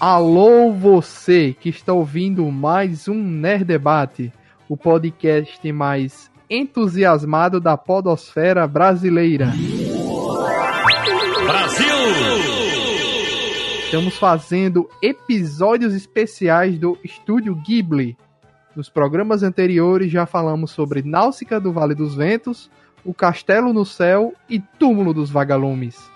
Alô você que está ouvindo mais um Nerd Debate, o podcast mais entusiasmado da podosfera brasileira. Brasil! Estamos fazendo episódios especiais do Estúdio Ghibli. Nos programas anteriores já falamos sobre Náusica do Vale dos Ventos, O Castelo no Céu e Túmulo dos Vagalumes.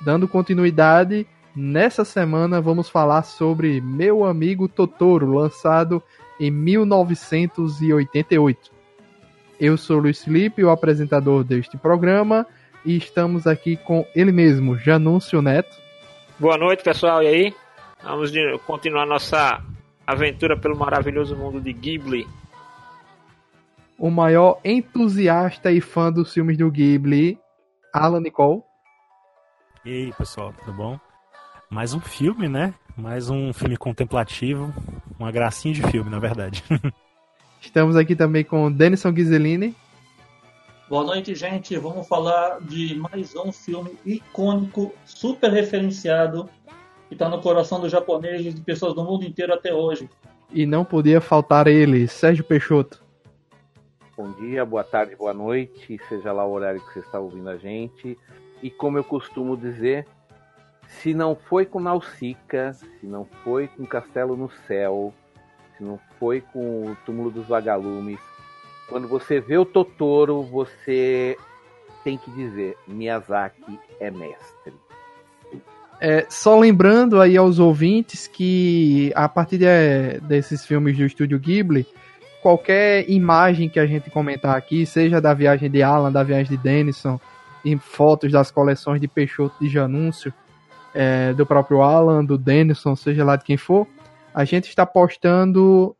Dando continuidade, Nessa semana vamos falar sobre Meu Amigo Totoro, lançado em 1988. Eu sou Luiz Felipe, o apresentador deste programa, e estamos aqui com ele mesmo, Janúncio Neto. Boa noite, pessoal, e aí? Vamos continuar nossa aventura pelo maravilhoso mundo de Ghibli. O maior entusiasta e fã dos filmes do Ghibli, Alan Nicole. E aí, pessoal, tudo bom? mais um filme, né? Mais um filme contemplativo. Uma gracinha de filme, na verdade. Estamos aqui também com Denison Ghiseline. Boa noite, gente. Vamos falar de mais um filme icônico, super referenciado, que está no coração dos japoneses e de pessoas do mundo inteiro até hoje. E não podia faltar ele, Sérgio Peixoto. Bom dia, boa tarde, boa noite, seja lá o horário que você está ouvindo a gente. E como eu costumo dizer, se não foi com Nausicaa, se não foi com Castelo no Céu, se não foi com o Túmulo dos Vagalumes, quando você vê o Totoro, você tem que dizer: Miyazaki é mestre. É, só lembrando aí aos ouvintes que a partir de, desses filmes do estúdio Ghibli, qualquer imagem que a gente comentar aqui, seja da viagem de Alan, da viagem de Denison, em fotos das coleções de Peixoto de Janúncio, é, do próprio Alan, do Denison, seja lá de quem for, a gente está postando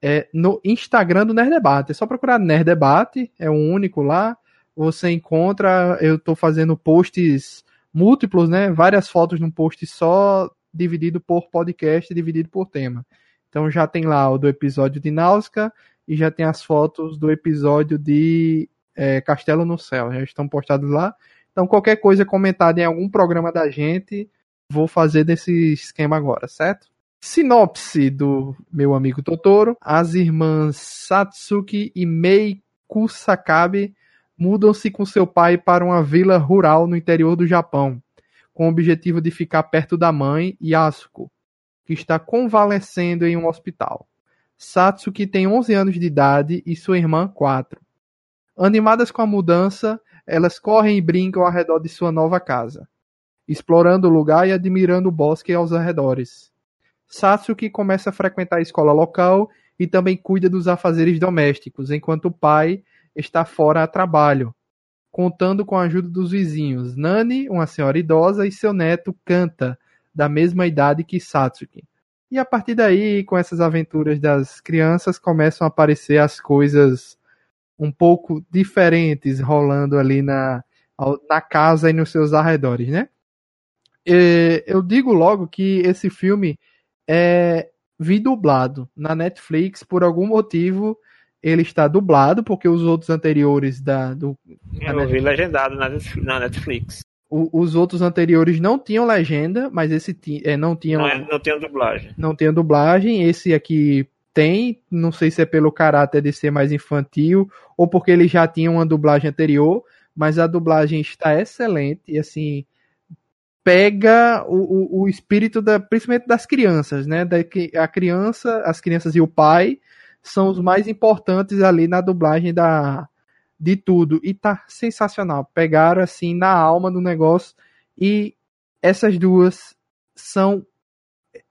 é, no Instagram do Nerd Debate. É só procurar Nerd Debate, é o único lá. Você encontra, eu estou fazendo posts múltiplos, né? Várias fotos num post só, dividido por podcast, dividido por tema. Então já tem lá o do episódio de Náusea e já tem as fotos do episódio de é, Castelo no Céu. Já estão postados lá. Então, qualquer coisa comentada em algum programa da gente, vou fazer desse esquema agora, certo? Sinopse do meu amigo Totoro: as irmãs Satsuki e Mei Kusakabe mudam-se com seu pai para uma vila rural no interior do Japão, com o objetivo de ficar perto da mãe, Yasuko, que está convalescendo em um hospital. Satsuki tem 11 anos de idade e sua irmã 4. Animadas com a mudança, elas correm e brincam ao redor de sua nova casa, explorando o lugar e admirando o bosque aos arredores. Satsuki começa a frequentar a escola local e também cuida dos afazeres domésticos, enquanto o pai está fora a trabalho, contando com a ajuda dos vizinhos Nani, uma senhora idosa, e seu neto Kanta, da mesma idade que Satsuki. E a partir daí, com essas aventuras das crianças, começam a aparecer as coisas um pouco diferentes rolando ali na, na casa e nos seus arredores, né? Eu digo logo que esse filme é vi dublado na Netflix por algum motivo ele está dublado porque os outros anteriores da do eu vi legendado na Netflix o, os outros anteriores não tinham legenda mas esse é, não tinha não, é, não tinha dublagem. não tinha dublagem. Esse aqui tem, não sei se é pelo caráter de ser mais infantil ou porque ele já tinha uma dublagem anterior, mas a dublagem está excelente e assim pega o, o, o espírito da, principalmente das crianças, né? Da, que a criança, as crianças e o pai são os mais importantes ali na dublagem da de tudo e tá sensacional. Pegaram assim na alma do negócio e essas duas são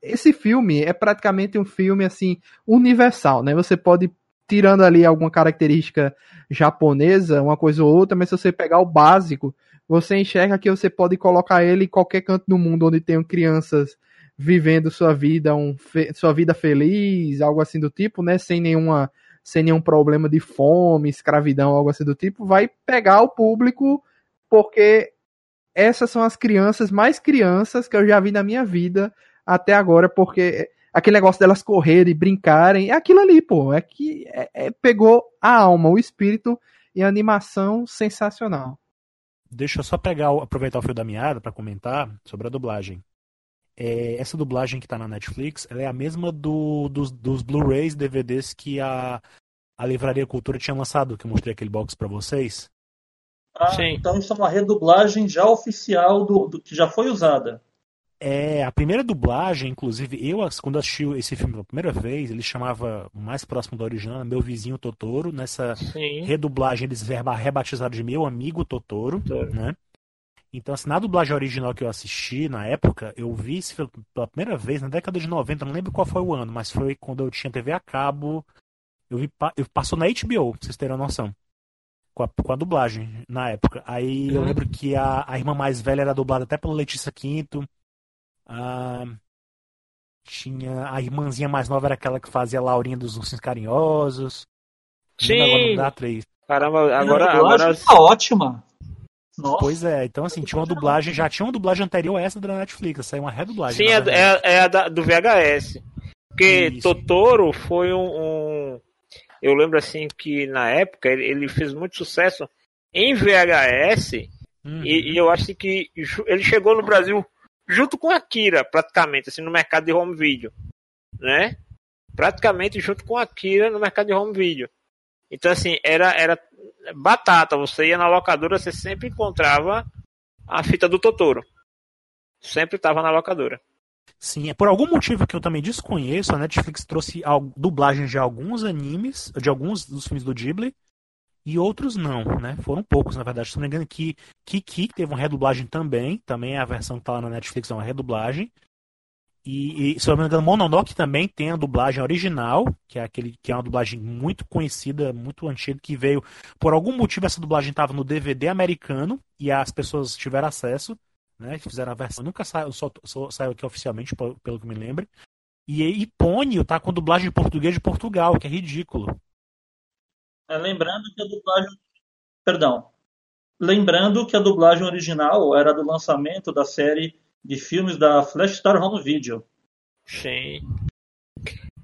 esse filme é praticamente um filme assim universal, né? Você pode tirando ali alguma característica japonesa, uma coisa ou outra, mas se você pegar o básico, você enxerga que você pode colocar ele em qualquer canto do mundo onde tenham crianças vivendo sua vida, um, sua vida feliz, algo assim do tipo, né? Sem nenhuma sem nenhum problema de fome, escravidão, algo assim do tipo, vai pegar o público porque essas são as crianças mais crianças que eu já vi na minha vida até agora, porque aquele negócio delas correrem, brincarem, é aquilo ali, pô. É que é, é, pegou a alma, o espírito e a animação sensacional. Deixa eu só pegar, aproveitar o fio da meada para comentar sobre a dublagem. É, essa dublagem que tá na Netflix, ela é a mesma do, dos, dos Blu-rays, DVDs que a, a Livraria Cultura tinha lançado, que eu mostrei aquele box para vocês. Ah, Sim. então isso é uma redublagem já oficial do, do que já foi usada. É, a primeira dublagem, inclusive, eu, quando assisti esse filme pela primeira vez, ele chamava mais próximo do original, Meu Vizinho Totoro. Nessa Sim. redublagem, eles rebatizaram de Meu Amigo Totoro, Totoro. né? Então, assim, na dublagem original que eu assisti na época, eu vi esse filme pela primeira vez na década de 90, não lembro qual foi o ano, mas foi quando eu tinha TV a cabo. Eu vi, eu passou na HBO, pra vocês terem uma noção. Com a, com a dublagem na época. Aí uhum. eu lembro que a, a irmã mais velha era dublada até pela Letícia Quinto. Ah, tinha a irmãzinha mais nova era aquela que fazia a Laurinha dos Ursinhos Carinhosos. Sim. Agora atriz. Caramba, agora. agora... Tá ótima. Nossa. Pois é, então assim, tinha uma dublagem, já tinha uma dublagem anterior a essa da Netflix, saiu uma redublagem. Sim, é, é, é, a da, do VHS. Porque Isso. Totoro foi um, um, Eu lembro assim que na época ele, ele fez muito sucesso em VHS. Uhum. E, e, eu acho que ele chegou no Brasil junto com a Kira, praticamente, assim, no mercado de home video, né? Praticamente junto com a Kira no mercado de home video. Então, assim, era, era batata. Você ia na locadora, você sempre encontrava a fita do Totoro. Sempre estava na locadora. Sim, é por algum motivo que eu também desconheço, a Netflix trouxe dublagens de alguns animes, de alguns dos filmes do Ghibli, e outros não, né? Foram poucos, na verdade. Se não me engano, que Kiki teve uma redublagem também, também a versão que tá lá na Netflix, é uma redublagem. E, e se eu não me engano, Mononoke também tem a dublagem original, que é aquele que é uma dublagem muito conhecida, muito antiga, que veio por algum motivo essa dublagem estava no DVD americano e as pessoas tiveram acesso, né? Fizeram a versão, nunca saiu, só, só saiu aqui oficialmente, pelo que me lembro. E, e Pônio tá com dublagem em português de Portugal, que é ridículo. É, lembrando que a dublagem. Perdão. Lembrando que a dublagem original era do lançamento da série de filmes da Flash Star Home Video. Sim.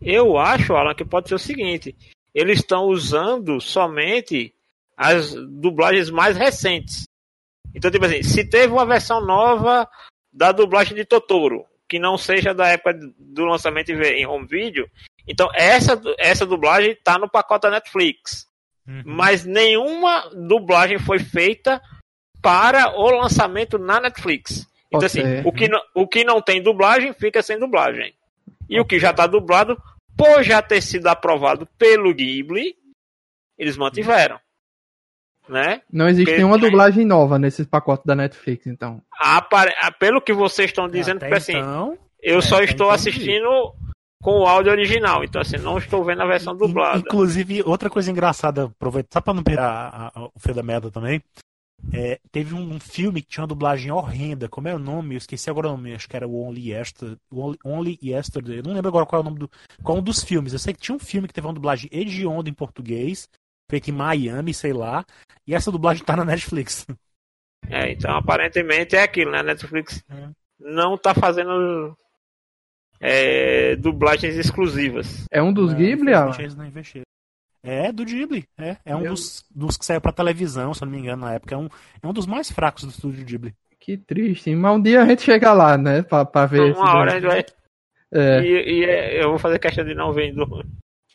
Eu acho, Alan, que pode ser o seguinte: eles estão usando somente as dublagens mais recentes. Então, tipo assim, se teve uma versão nova da dublagem de Totoro, que não seja da época do lançamento em home video, então essa, essa dublagem está no pacote da Netflix. Uhum. Mas nenhuma dublagem foi feita para o lançamento na Netflix. Então, assim, o que, não, o que não tem dublagem fica sem dublagem. E o que já está dublado, por já ter sido aprovado pelo Ghibli, eles mantiveram. Né? Não existe Porque, nenhuma dublagem nova nesses pacotes da Netflix, então. Apare... Pelo que vocês estão dizendo, porque assim, então, eu é, só estou então assistindo com o áudio original. Então, assim, não estou vendo a versão dublada. Inclusive, outra coisa engraçada, aproveitar, só para não pegar o fio da merda também, é, teve um filme que tinha uma dublagem horrenda. Como é o nome? Eu esqueci agora o nome. Acho que era o Only Yesterday. Only, Only Yesterday. Eu não lembro agora qual é o nome do. Qual é um dos filmes. Eu sei que tinha um filme que teve uma dublagem hedionda em português, feita em Miami, sei lá. E essa dublagem tá na Netflix. É, então aparentemente é aquilo, né? Netflix é. não tá fazendo é, dublagens exclusivas. É um dos é, Ghibli, Alan? É do Ghibli, é. É um dos, dos que saiu pra televisão, se eu não me engano, na época. É um, é um dos mais fracos do estúdio Ghibli. Que triste, mas um dia a gente chega lá, né? Pra, pra ver. Uma hora a gente vai. É. E, e é, eu vou fazer questão de não ver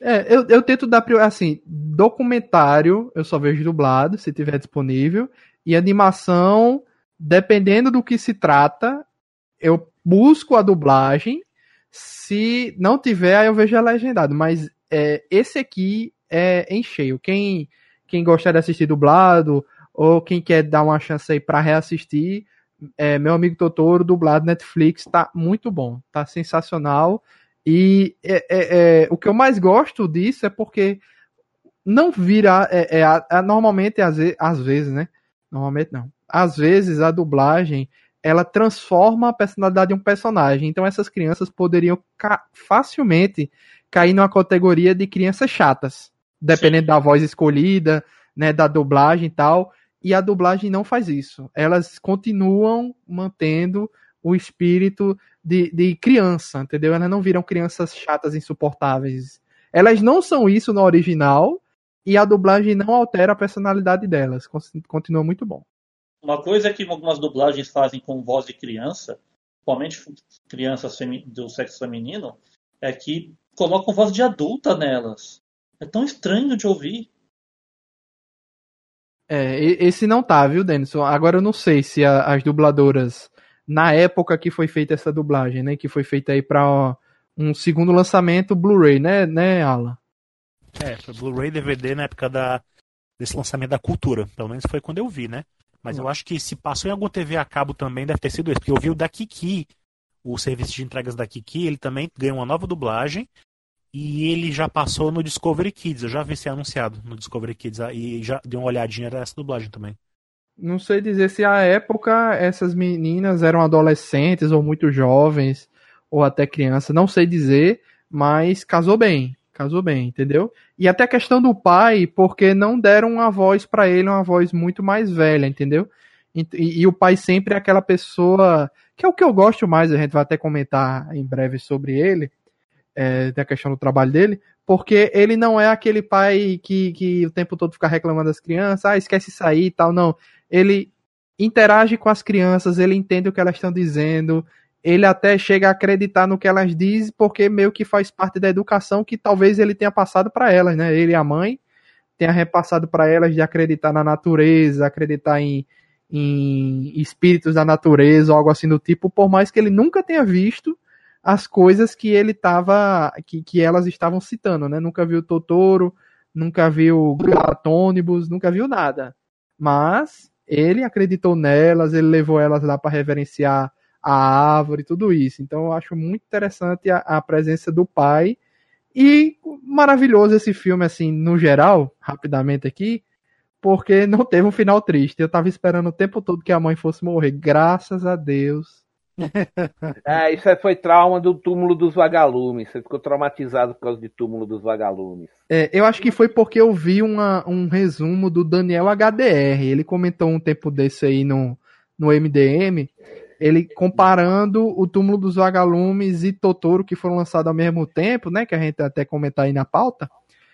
É, eu, eu tento dar assim, documentário eu só vejo dublado, se tiver disponível, e animação, dependendo do que se trata, eu busco a dublagem se não tiver, aí eu vejo a legendado. Mas é, esse aqui é em cheio. Quem, quem gostar de assistir dublado, ou quem quer dar uma chance aí pra reassistir, é, meu amigo Totoro, dublado Netflix, tá muito bom. Tá sensacional. E é, é, é o que eu mais gosto disso é porque não vira. É, é normalmente, às, às vezes, né? Normalmente não. Às vezes a dublagem ela transforma a personalidade de um personagem. Então essas crianças poderiam ca facilmente cair numa categoria de crianças chatas, dependendo Sim. da voz escolhida, né, da dublagem e tal. E a dublagem não faz isso. Elas continuam mantendo o espírito de, de criança, entendeu? Elas não viram crianças chatas, insuportáveis. Elas não são isso no original e a dublagem não altera a personalidade delas. Continua muito bom. Uma coisa que algumas dublagens fazem com voz de criança, principalmente crianças do sexo feminino, é que colocam voz de adulta nelas. É tão estranho de ouvir. É, esse não tá, viu, Denison? Agora eu não sei se a, as dubladoras, na época que foi feita essa dublagem, né? Que foi feita aí pra um segundo lançamento Blu-ray, né, né, Alan? É, foi Blu-ray DVD na época da, desse lançamento da cultura. Pelo menos foi quando eu vi, né? Mas eu acho que se passou em algum TV a cabo também deve ter sido esse, porque eu vi o da Kiki, o serviço de entregas da Kiki, ele também ganhou uma nova dublagem e ele já passou no Discovery Kids. Eu já vi ser anunciado no Discovery Kids ah, e já dei uma olhadinha nessa dublagem também. Não sei dizer se à época essas meninas eram adolescentes ou muito jovens ou até crianças, não sei dizer, mas casou bem, casou bem, entendeu? E até a questão do pai, porque não deram uma voz para ele, uma voz muito mais velha, entendeu? E, e, o pai sempre é aquela pessoa que é o que eu gosto mais, a gente vai até comentar em breve sobre ele, é, da questão do trabalho dele, porque ele não é aquele pai que, que o tempo todo fica reclamando das crianças, ah, esquece aí e tal, não. Ele interage com as crianças, ele entende o que elas estão dizendo, ele até chega a acreditar no que elas dizem, porque meio que faz parte da educação que talvez ele tenha passado para elas, né? Ele e a mãe tenha repassado para elas de acreditar na natureza, acreditar em, em espíritos da natureza algo assim do tipo, por mais que ele nunca tenha visto as coisas que ele tava, que, que elas estavam citando, né? Nunca viu Totoro, nunca viu Galatônibus, nunca viu nada. Mas ele acreditou nelas, ele levou elas lá para reverenciar a árvore, tudo isso. Então eu acho muito interessante a, a presença do pai e maravilhoso esse filme assim, no geral, rapidamente aqui, porque não teve um final triste. Eu tava esperando o tempo todo que a mãe fosse morrer. Graças a Deus. É, isso foi trauma do túmulo dos vagalumes. Você ficou traumatizado por causa de túmulo dos vagalumes. É, eu acho que foi porque eu vi uma, um resumo do Daniel HDR. Ele comentou um tempo desse aí no, no MDM. Ele comparando o túmulo dos vagalumes e Totoro, que foram lançados ao mesmo tempo, né? Que a gente até comentar aí na pauta.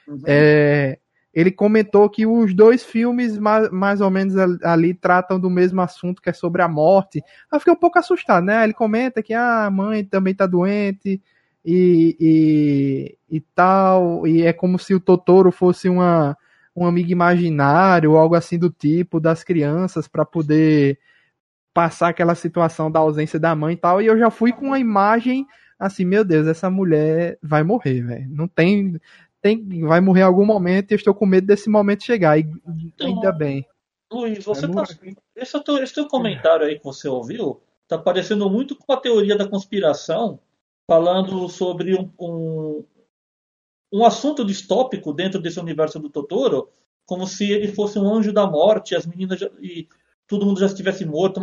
Uhum. É, ele comentou que os dois filmes, mais, mais ou menos ali, tratam do mesmo assunto, que é sobre a morte. Eu fiquei um pouco assustado, né? Ele comenta que ah, a mãe também tá doente e, e, e tal, e é como se o Totoro fosse uma, um amigo imaginário, algo assim do tipo, das crianças, para poder passar aquela situação da ausência da mãe e tal. E eu já fui com uma imagem assim, meu Deus, essa mulher vai morrer, velho. Não tem tem, vai morrer em algum momento e eu estou com medo desse momento chegar. E então, ainda bem. Luiz, você tá, esse, teu, esse teu comentário aí que você ouviu tá parecendo muito com a teoria da conspiração, falando sobre um, um, um assunto distópico dentro desse universo do Totoro, como se ele fosse um anjo da morte, as meninas já, e todo mundo já estivesse morto.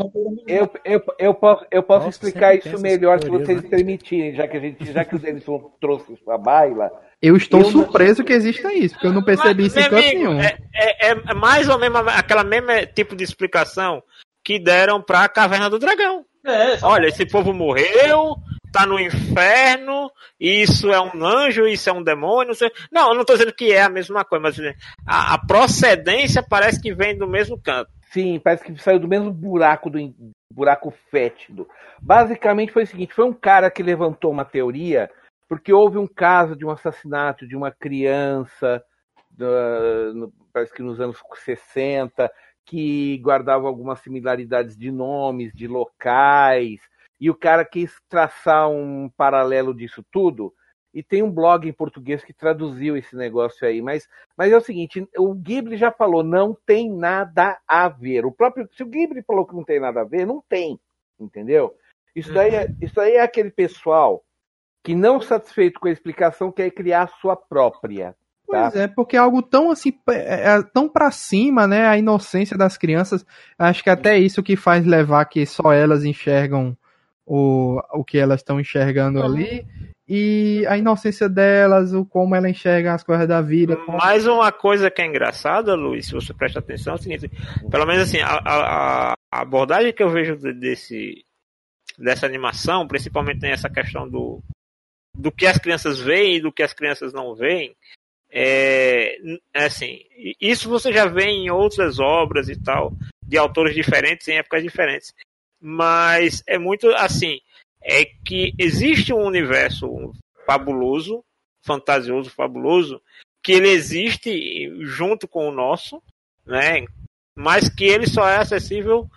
eu, eu, eu posso, eu posso Nossa, explicar isso melhor se vocês né? permitirem, já que, a gente, já que o Denison trouxe isso a baila. Eu estou eu surpreso não... que exista isso, porque eu não percebi Mas, isso em canto nenhum. É, é, é, mais ou menos aquela mesma tipo de explicação que deram para a Caverna do Dragão. É, Olha, esse povo morreu, tá no inferno, isso é um anjo, isso é um demônio. Não, não eu não estou dizendo que é a mesma coisa, mas a, a, procedência parece que vem do mesmo canto. Sim, parece que saiu do mesmo buraco do buraco fétido. Basicamente foi o seguinte: foi um cara que levantou uma teoria porque houve um caso de um assassinato de uma criança, uh, no, parece que nos anos 60, que guardava algumas similaridades de nomes, de locais, e o cara quis traçar um paralelo disso tudo. E tem um blog em português que traduziu esse negócio aí. Mas, mas é o seguinte: o Ghibli já falou, não tem nada a ver. O próprio, se o Ghibli falou que não tem nada a ver, não tem. Entendeu? Isso daí é, isso daí é aquele pessoal que não satisfeito com a explicação quer criar a sua própria. Tá? Pois é, porque é algo tão assim, é, é tão para cima, né? A inocência das crianças. Acho que até isso que faz levar que só elas enxergam o, o que elas estão enxergando ali. E a inocência delas, o como ela enxerga as coisas da vida. Como... Mais uma coisa que é engraçada, Luiz, se você presta atenção, é o seguinte: pelo menos assim, a, a, a abordagem que eu vejo desse, dessa animação, principalmente tem essa questão do, do que as crianças veem e do que as crianças não veem, é, é, assim, isso você já vê em outras obras e tal, de autores diferentes em épocas diferentes. Mas é muito assim, é que existe um universo fabuloso, fantasioso, fabuloso, que ele existe junto com o nosso, né? Mas que ele só é acessível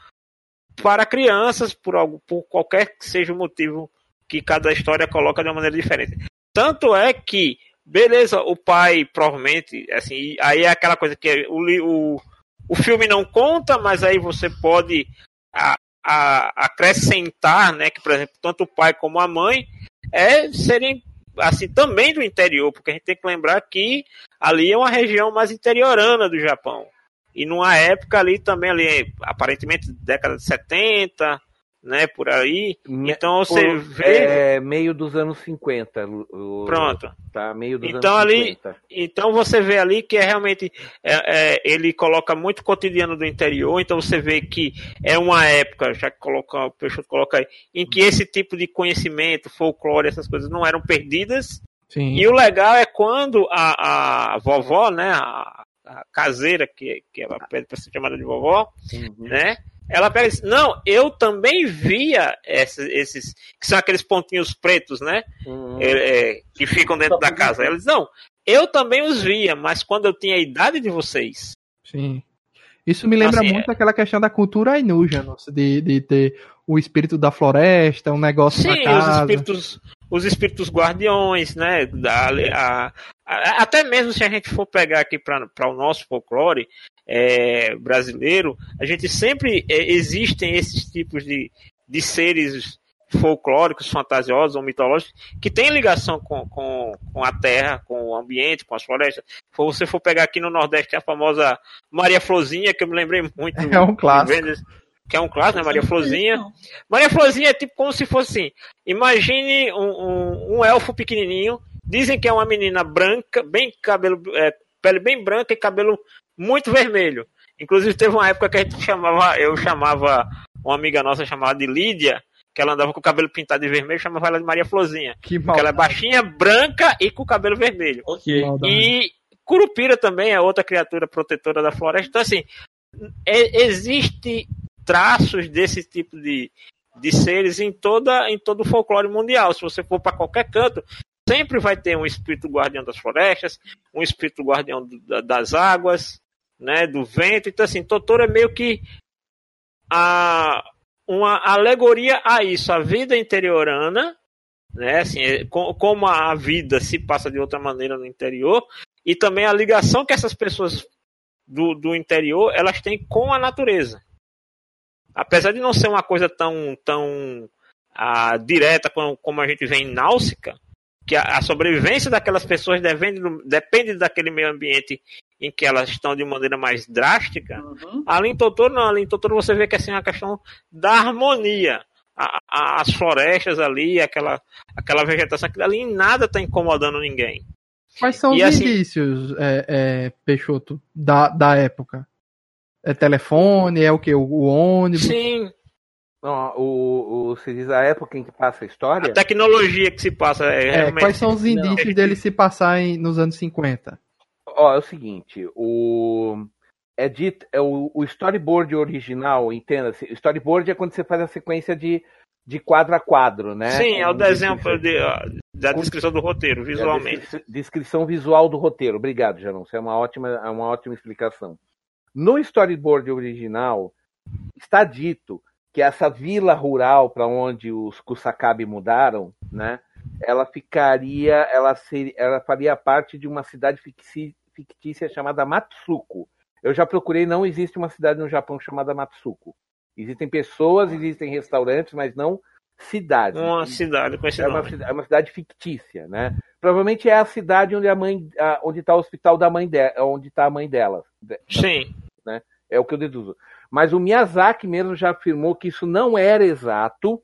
para crianças por algo, por qualquer que seja o motivo que cada história coloca de uma maneira diferente. Tanto é que beleza, o pai provavelmente, assim, aí é aquela coisa que o, o, o filme não conta, mas aí você pode a, a, acrescentar, né, que por exemplo, tanto o pai como a mãe é serem assim também do interior, porque a gente tem que lembrar que ali é uma região mais interiorana do Japão. E numa época ali também ali, aparentemente década de 70, né, por aí. Então você por, vê é, meio dos anos 50. O, Pronto. Tá meio dos então anos ali, 50. Então você vê ali que é realmente é, é, ele coloca muito cotidiano do interior, então você vê que é uma época, já que coloca, o Peixoto coloca aí, em que esse tipo de conhecimento, folclore, essas coisas não eram perdidas. Sim. E o legal é quando a, a vovó, né, a, a caseira, que, que ela pede para ser chamada de vovó, uhum. né? Ela pega e diz, não, eu também via esses, esses que são aqueles pontinhos pretos, né? Uhum. É, é, que ficam dentro da casa. Ela diz, não, eu também os via, mas quando eu tinha a idade de vocês. Sim. Isso me lembra assim, muito é... aquela questão da cultura Ainu, de, de ter o espírito da floresta, um negócio Sim, os espíritos, os espíritos guardiões, né? Da, a, a, até mesmo se a gente for pegar aqui para o nosso folclore, é, brasileiro, a gente sempre é, existem esses tipos de, de seres folclóricos, fantasiosos ou mitológicos que têm ligação com, com, com a terra, com o ambiente, com as florestas. Se você for pegar aqui no Nordeste a famosa Maria Florzinha, que eu me lembrei muito. É um clássico. que é um clássico, né? Maria Florzinha. Maria Florzinha é tipo como se fosse assim. Imagine um, um, um elfo pequenininho. Dizem que é uma menina branca, bem cabelo, é, pele bem branca e cabelo muito vermelho. Inclusive teve uma época que a gente chamava, eu chamava uma amiga nossa chamada de Lídia, que ela andava com o cabelo pintado de vermelho, chamava ela de Maria Florzinha. Que porque ela é baixinha, branca e com o cabelo vermelho. Okay. E Curupira também é outra criatura protetora da floresta. Então, assim, é, existe traços desse tipo de, de seres em, toda, em todo o folclore mundial. Se você for para qualquer canto, sempre vai ter um espírito guardião das florestas, um espírito guardião das águas, né, do vento. Então, assim, Totoro é meio que a, uma alegoria a isso, a vida interiorana, né, assim, é, como a vida se passa de outra maneira no interior, e também a ligação que essas pessoas do, do interior elas têm com a natureza. Apesar de não ser uma coisa tão, tão ah, direta como, como a gente vê em Náusica, que a, a sobrevivência daquelas pessoas depende, depende daquele meio ambiente em que elas estão de maneira mais drástica. Uhum. Ali em Totoro, não. Ali em Totoro você vê que assim, é uma questão da harmonia. A, a, as florestas ali, aquela, aquela vegetação, aquilo ali em nada está incomodando ninguém. Quais são e os assim, indícios, é, é, Peixoto, da, da época? É telefone? É o que? O, o ônibus? Sim, não, o, o, você diz a época em que passa a história? A tecnologia que se passa. É, é quais são os indícios não. dele se passar em, nos anos 50? Ó, é o seguinte, o. É dito, é o, o storyboard original, entenda-se. Storyboard é quando você faz a sequência de, de quadro a quadro, né? Sim, é o desenho de, da descrição do roteiro, visualmente. É descrição visual do roteiro. Obrigado, Janão. Isso é uma ótima, é uma ótima explicação. No storyboard original, está dito que essa vila rural para onde os Kusakabe mudaram, né? Ela ficaria, ela seria, ela faria parte de uma cidade fictícia chamada Matsuko. Eu já procurei, não existe uma cidade no Japão chamada Matsuko. Existem pessoas, existem restaurantes, mas não cidade. Uma cidade com esse é nome. Uma, é uma cidade fictícia, né? Provavelmente é a cidade onde a mãe, onde está o hospital da mãe dela, onde está a mãe dela. Sim. Né? É o que eu deduzo. Mas o Miyazaki mesmo já afirmou que isso não era exato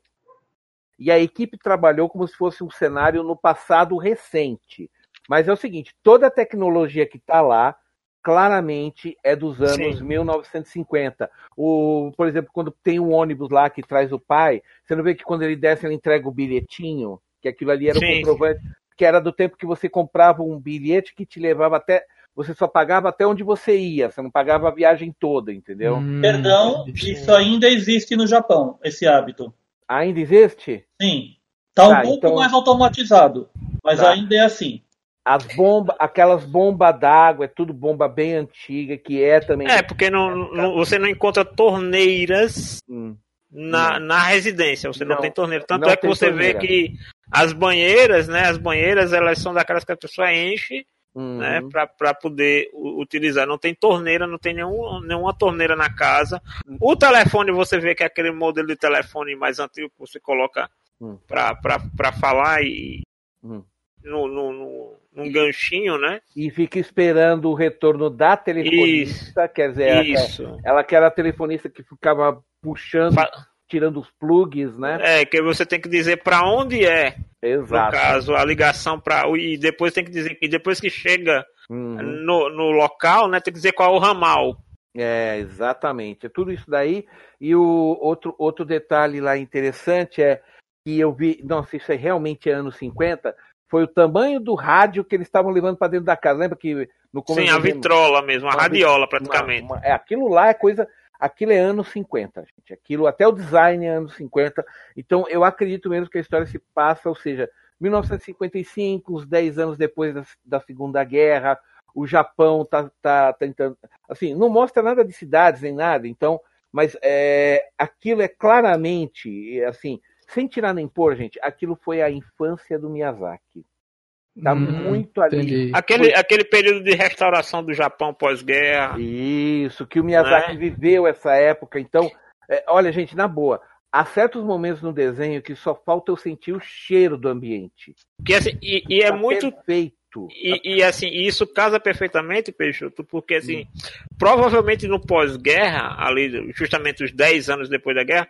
e a equipe trabalhou como se fosse um cenário no passado recente. Mas é o seguinte: toda a tecnologia que está lá, claramente é dos anos Sim. 1950. O, por exemplo, quando tem um ônibus lá que traz o pai, você não vê que quando ele desce ele entrega o bilhetinho, que aquilo ali era o um comprovante, que era do tempo que você comprava um bilhete que te levava até você só pagava até onde você ia, você não pagava a viagem toda, entendeu? Hum, Perdão, isso ainda existe no Japão, esse hábito. Ainda existe? Sim. Tá, tá um pouco então... mais automatizado, mas tá. ainda é assim. As bombas, aquelas bombas d'água, é tudo bomba bem antiga, que é também. É, porque não, não você não encontra torneiras hum. na, na residência, você não, não tem torneira. Tanto é que você torneira. vê que as banheiras, né? As banheiras, elas são daquelas que a pessoa enche uhum. né, para poder utilizar. Não tem torneira, não tem nenhum, nenhuma torneira na casa. O telefone, você vê que é aquele modelo de telefone mais antigo que você coloca uhum. para falar e uhum. no, no, no, num ganchinho, né? E fica esperando o retorno da telefonista, isso, quer dizer, isso. Ela, ela que era a telefonista que ficava puxando. Fa tirando os plugs, né? É, que você tem que dizer para onde é. Exato. No caso, a ligação para e depois tem que dizer que depois que chega uhum. no, no local, né, tem que dizer qual é o ramal. É, exatamente. É tudo isso daí. E o outro, outro detalhe lá interessante é que eu vi, nossa, isso é realmente anos 50, foi o tamanho do rádio que eles estavam levando para dentro da casa. Lembra que no começo Sim, a vitrola mesmo, a radiola praticamente. Uma, uma, é, aquilo lá é coisa aquilo é anos 50, gente. Aquilo, até o design é anos 50. Então, eu acredito mesmo que a história se passa, ou seja, 1955, uns 10 anos depois da, da Segunda Guerra, o Japão tá, tá, tentando. Assim, não mostra nada de cidades nem nada, então, mas é, aquilo é claramente, assim, sem tirar nem pôr, gente, aquilo foi a infância do Miyazaki. Tá hum, muito ali. Aquele, aquele período de restauração do Japão pós-guerra. Isso, que o Miyazaki né? viveu essa época. Então, é, olha, gente, na boa, há certos momentos no desenho que só falta eu sentir o cheiro do ambiente. Que, assim, e, e é tá muito. Perfeito. E, e, assim, isso casa perfeitamente, Peixoto, porque assim, hum. provavelmente no pós-guerra, ali, justamente os 10 anos depois da guerra,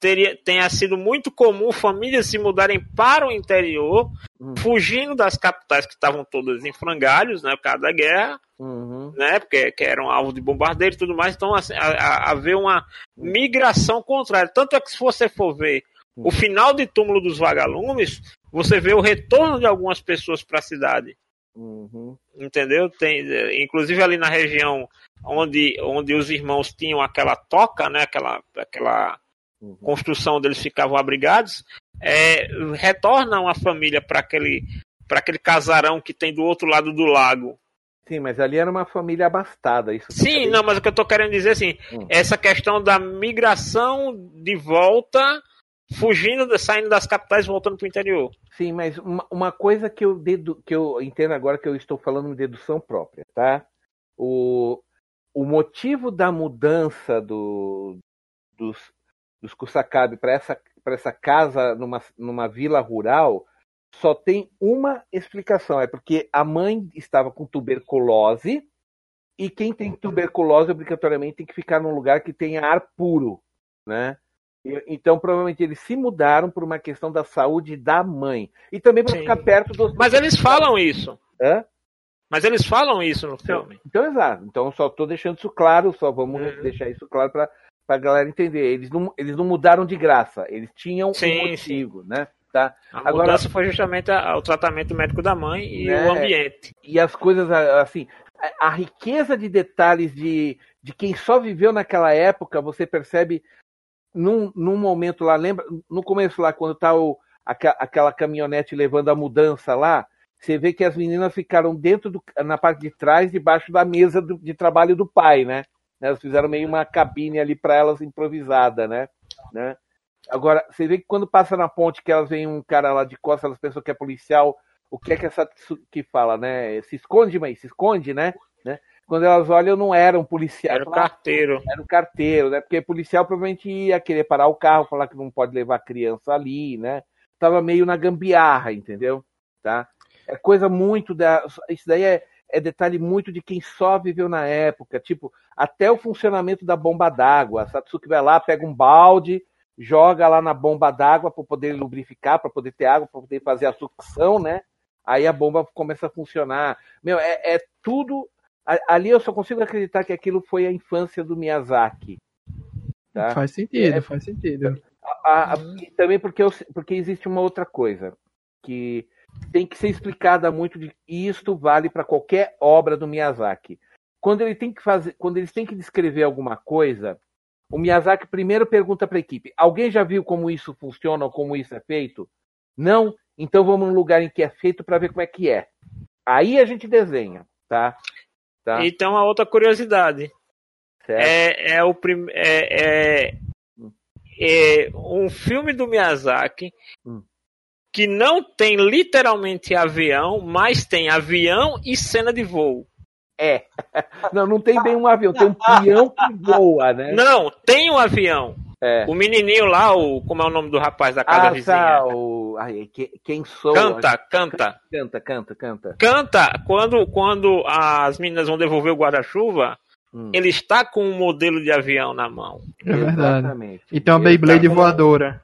teria, tenha sido muito comum famílias se mudarem para o interior, uhum. fugindo das capitais que estavam todas em frangalhos, né, por causa da guerra, uhum. né, porque que eram alvo de bombardeio e tudo mais. Então, assim, haver uma migração contrária. Tanto é que se você for ver uhum. o final de túmulo dos vagalumes, você vê o retorno de algumas pessoas para a cidade. Uhum. Entendeu? Tem, inclusive ali na região onde, onde os irmãos tinham aquela toca, né? Aquela, aquela. Construção onde eles ficavam abrigados, é, retornam a família para aquele, aquele casarão que tem do outro lado do lago. Sim, mas ali era uma família abastada. Isso Sim, não, mas o que eu estou querendo dizer assim, hum. essa questão da migração de volta, fugindo, saindo das capitais voltando para o interior. Sim, mas uma, uma, coisa que eu, dedu, que eu entendo agora que eu estou falando de dedução própria, tá? O, o motivo da mudança do, dos, dos Kusakabe para essa, essa casa numa, numa vila rural só tem uma explicação: é porque a mãe estava com tuberculose e quem tem tuberculose obrigatoriamente tem que ficar num lugar que tenha ar puro, né? Então, provavelmente eles se mudaram por uma questão da saúde da mãe. E também para ficar perto dos. Mas eles falam isso. Hã? Mas eles falam isso no então, filme. Então, exato. Então, só estou deixando isso claro, só vamos é. deixar isso claro para para a galera entender. Eles não, eles não mudaram de graça, eles tinham sim, um motivo, sim. né? Tá? A Agora, mudança foi justamente a, o tratamento médico da mãe e né? o ambiente. E as coisas, assim, a, a, riqueza de detalhes de, de quem só viveu naquela época, você percebe num, num momento lá, lembra, no começo lá, quando tá o, aquela caminhonete levando a mudança lá, você vê que as meninas ficaram dentro do, na parte de trás, debaixo da mesa do, de trabalho do pai, né? Né? Elas fizeram meio uma cabine ali para elas improvisada, né? né? Agora, você vê que quando passa na ponte que elas veem um cara lá de costas, elas pensam que é policial. O que é que essa que fala, né? Se esconde, mãe, se esconde, né? né? Quando elas olham, não era um policial. Era o carteiro. Era o carteiro, né? Porque policial provavelmente ia querer parar o carro, falar que não pode levar a criança ali, né? Tava meio na gambiarra, entendeu? Tá? É coisa muito da. Isso daí é, é detalhe muito de quem só viveu na época. Tipo, até o funcionamento da bomba d'água. A Satsuki vai lá, pega um balde, joga lá na bomba d'água para poder lubrificar, para poder ter água, para poder fazer a sucção, né? Aí a bomba começa a funcionar. Meu, é, é tudo Ali eu só consigo acreditar que aquilo foi a infância do Miyazaki. Tá? Faz sentido, é, faz sentido. A, a, também porque, eu, porque existe uma outra coisa que tem que ser explicada muito de, e isto vale para qualquer obra do Miyazaki. Quando ele tem que fazer, quando eles têm que descrever alguma coisa, o Miyazaki primeiro pergunta para a equipe: alguém já viu como isso funciona ou como isso é feito? Não? Então vamos num lugar em que é feito para ver como é que é. Aí a gente desenha, tá? tá? Então a outra curiosidade é, é o prim... é, é, é um filme do Miyazaki hum. Que não tem literalmente avião, mas tem avião e cena de voo. É. Não, não tem bem um avião, tem um peão que voa, né? Não, tem um avião. É. O menininho lá, o, como é o nome do rapaz da casa ah, vizinha? Tá, o, ai, quem sou? Canta, canta. Canta, canta, canta. Canta, quando, quando as meninas vão devolver o guarda-chuva, hum. ele está com um modelo de avião na mão. É verdade. Exatamente. E tem uma Beyblade tá voadora.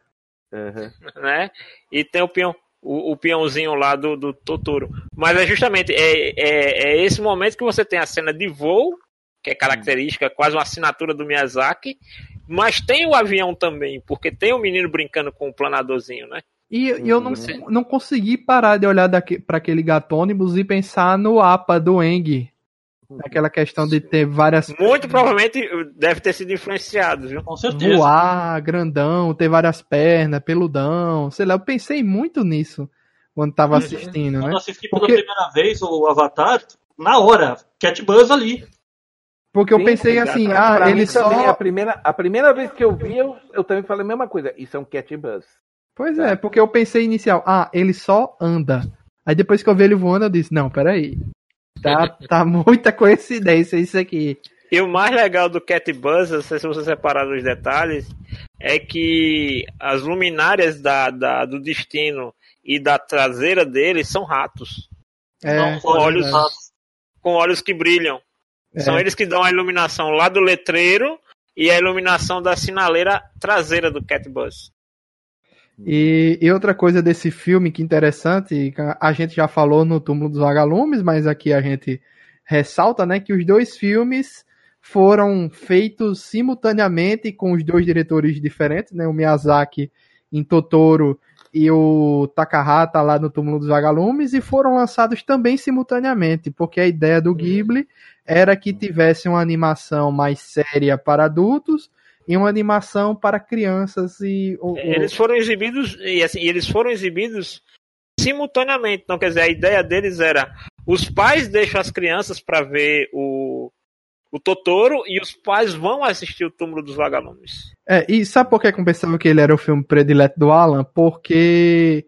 Uhum. Né? E tem o peão o, o peãozinho lá do, do Totoro. Mas é justamente é, é, é, esse momento que você tem a cena de voo, que é característica, quase uma assinatura do Miyazaki, mas tem o avião também, porque tem o menino brincando com o planadorzinho, né? E, e eu não, não consegui parar de olhar para aquele gatônibus e pensar no APA do Eng. Aquela questão de ter várias. Muito provavelmente deve ter sido influenciado, viu? Com certeza. Voar, grandão, ter várias pernas, peludão. Sei lá, eu pensei muito nisso quando tava assistindo, quando né? eu assisti pela Porque... primeira vez o Avatar, na hora, Cat Buzz ali. Porque eu Sim, pensei assim, ah, ele só. Também, a, primeira, a primeira vez que eu vi, eu, eu também falei a mesma coisa. Isso é um Cat Buzz. Pois tá? é, porque eu pensei inicial, ah, ele só anda. Aí depois que eu vi ele voando, eu disse, não, peraí. Tá, tá muita coincidência isso aqui. E o mais legal do Cat Buzz, não sei se você separar os detalhes, é que as luminárias da, da, do destino e da traseira dele são ratos. É, Não, com, olhos, com olhos que brilham. É. São eles que dão a iluminação lá do letreiro e a iluminação da sinaleira traseira do Cat Buzz. E, e, outra coisa desse filme que interessante, a gente já falou no Túmulo dos Vagalumes, mas aqui a gente ressalta, né, que os dois filmes foram feitos simultaneamente com os dois diretores diferentes, né, o Miyazaki em Totoro e o Takahata lá no Túmulo dos Vagalumes e foram lançados também simultaneamente, porque a ideia do Ghibli era que tivesse uma animação mais séria para adultos e uma animação para crianças e eles foram exibidos e assim eles foram exibidos simultaneamente então quer dizer a ideia deles era os pais deixam as crianças para ver o o Totoro e os pais vão assistir o Túmulo dos Vagalumes. É, e sabe por que eu pensava que ele era o filme predileto do Alan? Porque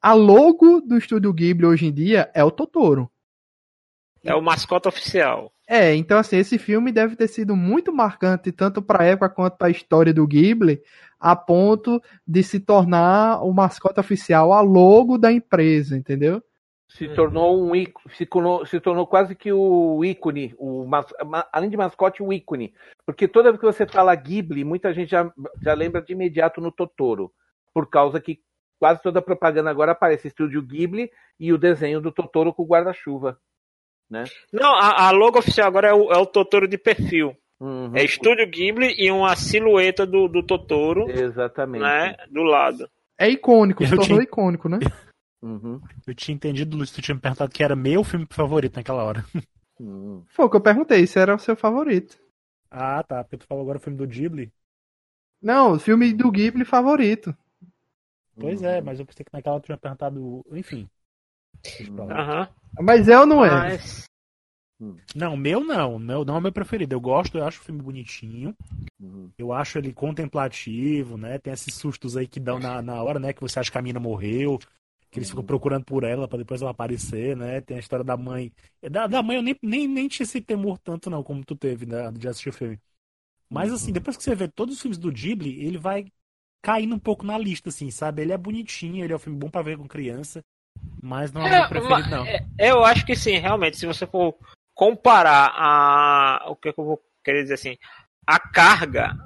a logo do estúdio Ghibli hoje em dia é o Totoro. É o mascote oficial. É, então assim, esse filme deve ter sido muito marcante tanto para a época quanto para a história do Ghibli, a ponto de se tornar o mascote oficial, a logo da empresa, entendeu? Se tornou um se tornou, se tornou quase que o ícone, o, além de mascote, o ícone. Porque toda vez que você fala Ghibli, muita gente já, já lembra de imediato no Totoro. Por causa que quase toda a propaganda agora aparece estúdio Ghibli e o desenho do Totoro com o guarda-chuva. Né? Não, a, a, logo oficial agora é o, é o Totoro de perfil. Uhum. É Estúdio Ghibli e uma silhueta do, do Totoro. Exatamente. Né, do lado. É icônico, se tornou tinha... icônico, né? Uhum. Eu tinha entendido, Luiz, tu tinha me perguntado que era meu filme favorito naquela hora. Uhum. Foi o que eu perguntei, se era o seu favorito. Ah, tá. Porque tu falou agora o filme do Ghibli. Não, o filme do Ghibli favorito. Pois é, mas eu pensei que naquela tu tinha perguntado. Enfim. Uhum. Mas é ou não é? Mas... Não, meu não. Meu não é meu preferido. Eu gosto, eu acho o filme bonitinho. Uhum. Eu acho ele contemplativo, né? Tem esses sustos aí que dão na, na hora, né? Que você acha que a mina morreu. Que eles ficam uhum. procurando por ela para depois ela aparecer, né? Tem a história da mãe. Da, da mãe eu nem, nem, nem tinha esse temor tanto, não, como tu teve, né? De assistir o filme. Mas assim, uhum. depois que você vê todos os filmes do Ghibli, ele vai caindo um pouco na lista, assim, sabe? Ele é bonitinho, ele é um filme bom para ver com criança. Mas não é, é o preferido, não. É, eu acho que sim, realmente. Se você for comparar a. O que, é que eu vou querer dizer assim? A carga,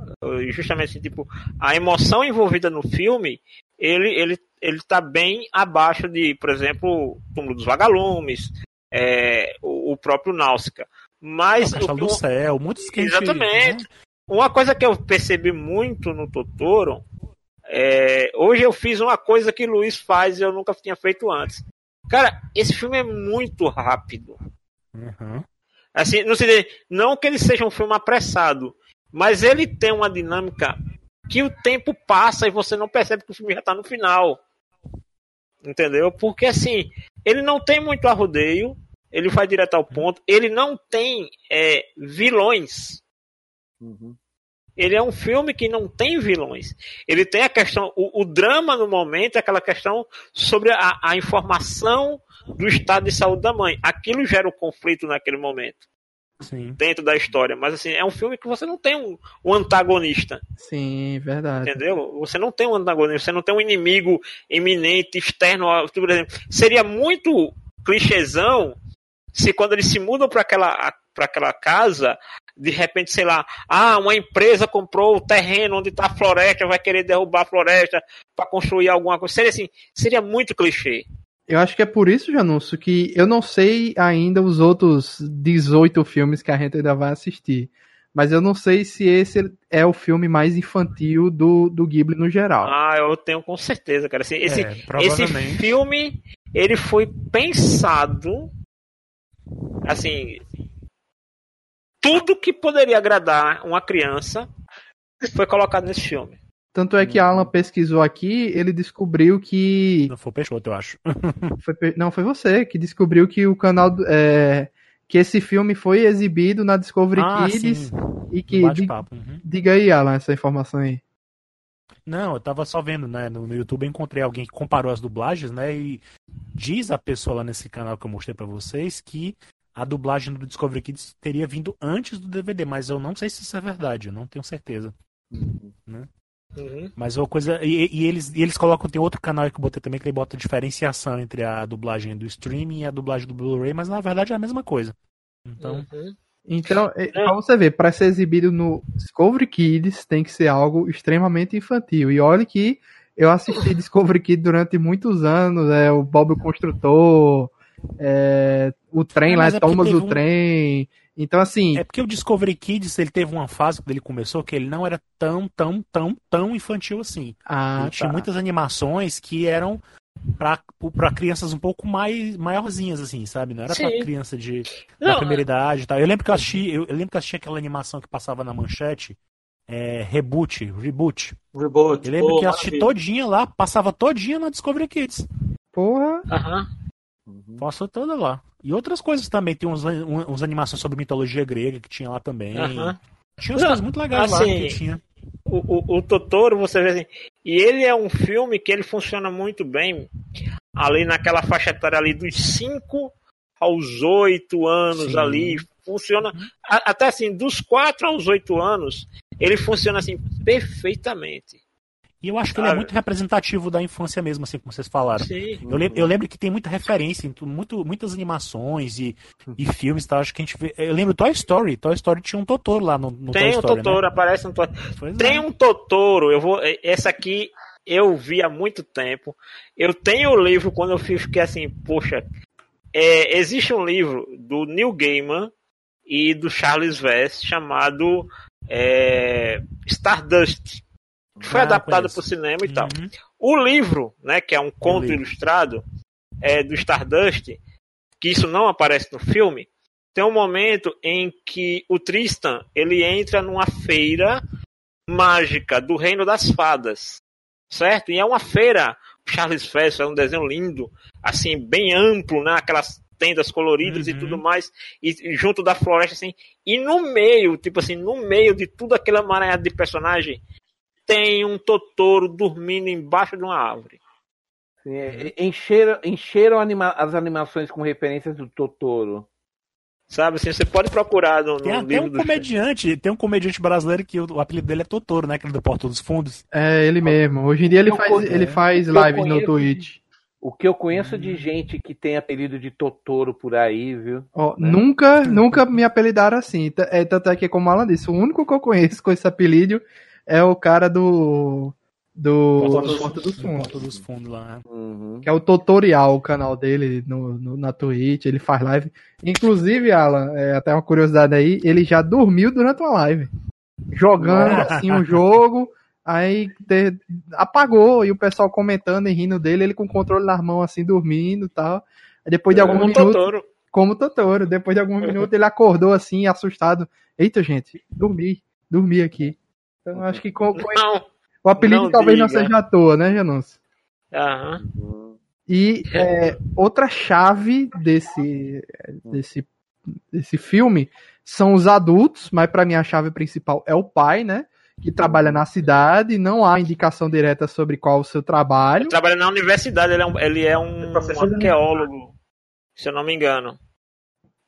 justamente assim, tipo, a emoção envolvida no filme, ele, ele, ele tá bem abaixo de, por exemplo, Túmulo dos Vagalumes, é, o, o, próprio Náusica. Mas. A do Céu, muitos que Exatamente. Né? Uma coisa que eu percebi muito no Totoro. É, hoje eu fiz uma coisa que Luiz faz e eu nunca tinha feito antes. Cara, esse filme é muito rápido. Uhum. Assim, não, sei, não que ele seja um filme apressado, mas ele tem uma dinâmica que o tempo passa e você não percebe que o filme já está no final. Entendeu? Porque assim, ele não tem muito arrodeio, ele vai direto ao ponto, ele não tem é, vilões. Uhum. Ele é um filme que não tem vilões. Ele tem a questão, o, o drama no momento é aquela questão sobre a, a, informação do estado de saúde da mãe. Aquilo gera o um conflito naquele momento. Sim. Dentro da história. Mas assim, é um filme que você não tem um, um antagonista. Sim, verdade. Entendeu? Você não tem um antagonista, você não tem um inimigo iminente, externo. Por exemplo, seria muito clichêzão se quando eles se mudam para aquela, aquela casa, de repente, sei lá, ah, uma empresa comprou o terreno onde está a floresta, vai querer derrubar a floresta para construir alguma coisa. Seria assim, seria muito clichê. Eu acho que é por isso, Janúncio, que eu não sei ainda os outros 18 filmes que a gente ainda vai assistir. Mas eu não sei se esse é o filme mais infantil do, do Ghibli no geral. Ah, eu tenho com certeza, cara. Esse, esse, é, esse filme, ele foi pensado, assim, tudo que poderia agradar uma criança foi colocado nesse filme. Tanto é que Alan pesquisou aqui, ele descobriu que. Não foi o Peixoto, eu acho. foi, não, foi você que descobriu que o canal. É, que esse filme foi exibido na Discovery ah, Kids. Sim. E que. Uhum. Diga aí, Alan, essa informação aí. Não, eu tava só vendo, né? No, no YouTube eu encontrei alguém que comparou as dublagens, né? E diz a pessoa lá nesse canal que eu mostrei para vocês que a dublagem do Discovery Kids teria vindo antes do DVD, mas eu não sei se isso é verdade, eu não tenho certeza. Uhum. Né? Uhum. Mas uma coisa. E, e, eles, e eles colocam, tem outro canal que eu botei também que ele bota diferenciação entre a dublagem do streaming e a dublagem do Blu-ray, mas na verdade é a mesma coisa. Então. Uhum. Então, é, pra você ver, para ser exibido no Discovery Kids tem que ser algo extremamente infantil. E olha que eu assisti Discovery Kids durante muitos anos, é, o Bob o Construtor, é, o trem é, lá, é Thomas o um... trem. Então, assim. É porque o Discovery Kids ele teve uma fase quando ele começou que ele não era tão, tão, tão, tão infantil assim. Ah, ele tá. tinha muitas animações que eram para crianças um pouco mais maiorzinhas, assim, sabe? Não era para criança de da primeira idade e tal. Eu lembro que eu assisti, eu, eu, lembro que eu assisti aquela animação que passava na manchete. É, reboot, reboot. Reboot. Eu lembro que eu assisti todinha lá, passava todinha na Discovery Kids. Porra. Aham. Uhum. Passou toda lá. E outras coisas também. Tem uns, uns animações sobre mitologia grega que tinha lá também. Uhum. Tinha umas coisas muito legais assim, lá que tinha. O, o, o, Totoro, você vê assim. E ele é um filme que ele funciona muito bem ali naquela faixa etária ali dos 5 aos 8 anos Sim. ali. Funciona. Uhum. A, até assim, dos 4 aos 8 anos, ele funciona assim perfeitamente. E eu acho que ele é muito representativo da infância mesmo, assim como vocês falaram. Sim. Eu, lembro, eu lembro que tem muita referência em muito, muitas animações e, e filmes e tal. Acho que a gente vê. Eu lembro Toy Story. Toy Story tinha um Totoro lá no, no tem Toy Story. Tem um Totoro, né? aparece um Totoro. tem é. um Totoro. Eu vou. Essa aqui eu vi há muito tempo. Eu tenho o livro quando eu fiquei assim, poxa. É, existe um livro do Neil Gaiman e do Charles Vess chamado é, Stardust foi ah, adaptado para o cinema e uhum. tal. O livro, né, que é um conto ilustrado é, do Stardust, que isso não aparece no filme, tem um momento em que o Tristan ele entra numa feira mágica do Reino das Fadas, certo? E é uma feira, Charles Fest é um desenho lindo, assim bem amplo, né? Aquelas tendas coloridas uhum. e tudo mais, e, e, junto da floresta assim, e no meio, tipo assim, no meio de tudo aquele amaranhado de personagem, tem um Totoro dormindo embaixo de uma árvore. Sim, é, encheram encheram anima as animações com referências do Totoro. Sabe assim, você pode procurar no, no tem até um comediante, tem um comediante brasileiro que o, o, apelido dele é Totoro, né? Aquele do Porto dos Fundos. É, ele mesmo. Hoje em dia ele faz, ele faz live no Twitch. O que eu conheço de gente que tem apelido de Totoro por aí, viu? Oh, né? Nunca, nunca me apelidaram assim. É, tanto é que, como ela disse, o único que eu conheço com esse apelido é o cara do do Porta dos, Porta dos Fundos. Porta dos Fundos lá. Né? Uhum. Que é o tutorial, o canal dele no, no, na Twitch, ele faz live. Inclusive, Alan, é, até uma curiosidade aí, ele já dormiu durante uma live. Jogando assim um jogo, aí de, apagou e o pessoal comentando e rindo dele, ele com o controle nas mãos assim, dormindo e tal. Aí depois de alguns minutos. Totoro. Como o Totoro. Depois de alguns minutos ele acordou assim, assustado. Eita, gente, dormi, dormi aqui. Então acho que com, com não, o apelido não talvez diga. não seja à toa, né, Janus? Aham. E é, outra chave desse, desse, desse filme são os adultos, mas para mim a chave principal é o pai, né? Que trabalha na cidade, não há indicação direta sobre qual o seu trabalho. Ele trabalha na universidade, ele é um, ele é um, um arqueólogo, se eu não me engano.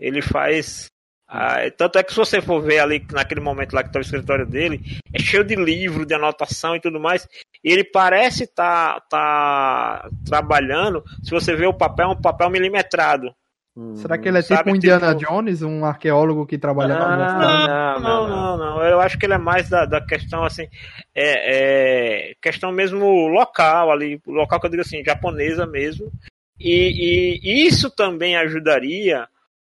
Ele faz ah, tanto é que se você for ver ali naquele momento lá que está o escritório dele, é cheio de livro, de anotação e tudo mais. E ele parece estar tá, tá trabalhando. Se você vê o papel, é um papel milimetrado. Hum, Será que ele é tipo um Indiana tipo... Jones, um arqueólogo que trabalha ah, não, não, não, não, Eu acho que ele é mais da, da questão assim, é, é, questão mesmo local ali, local que eu digo assim, japonesa mesmo. E, e isso também ajudaria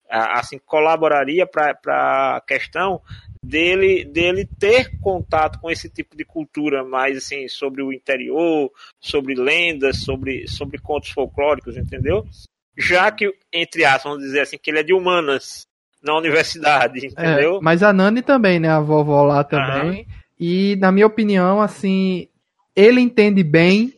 assim colaboraria para a questão dele dele ter contato com esse tipo de cultura mais assim sobre o interior, sobre lendas, sobre sobre contos folclóricos, entendeu? Já que entre aspas, vamos dizer assim, que ele é de humanas na universidade, é, entendeu? É, mas a Nani também, né, a vovó lá também. E na minha opinião, assim, ele entende bem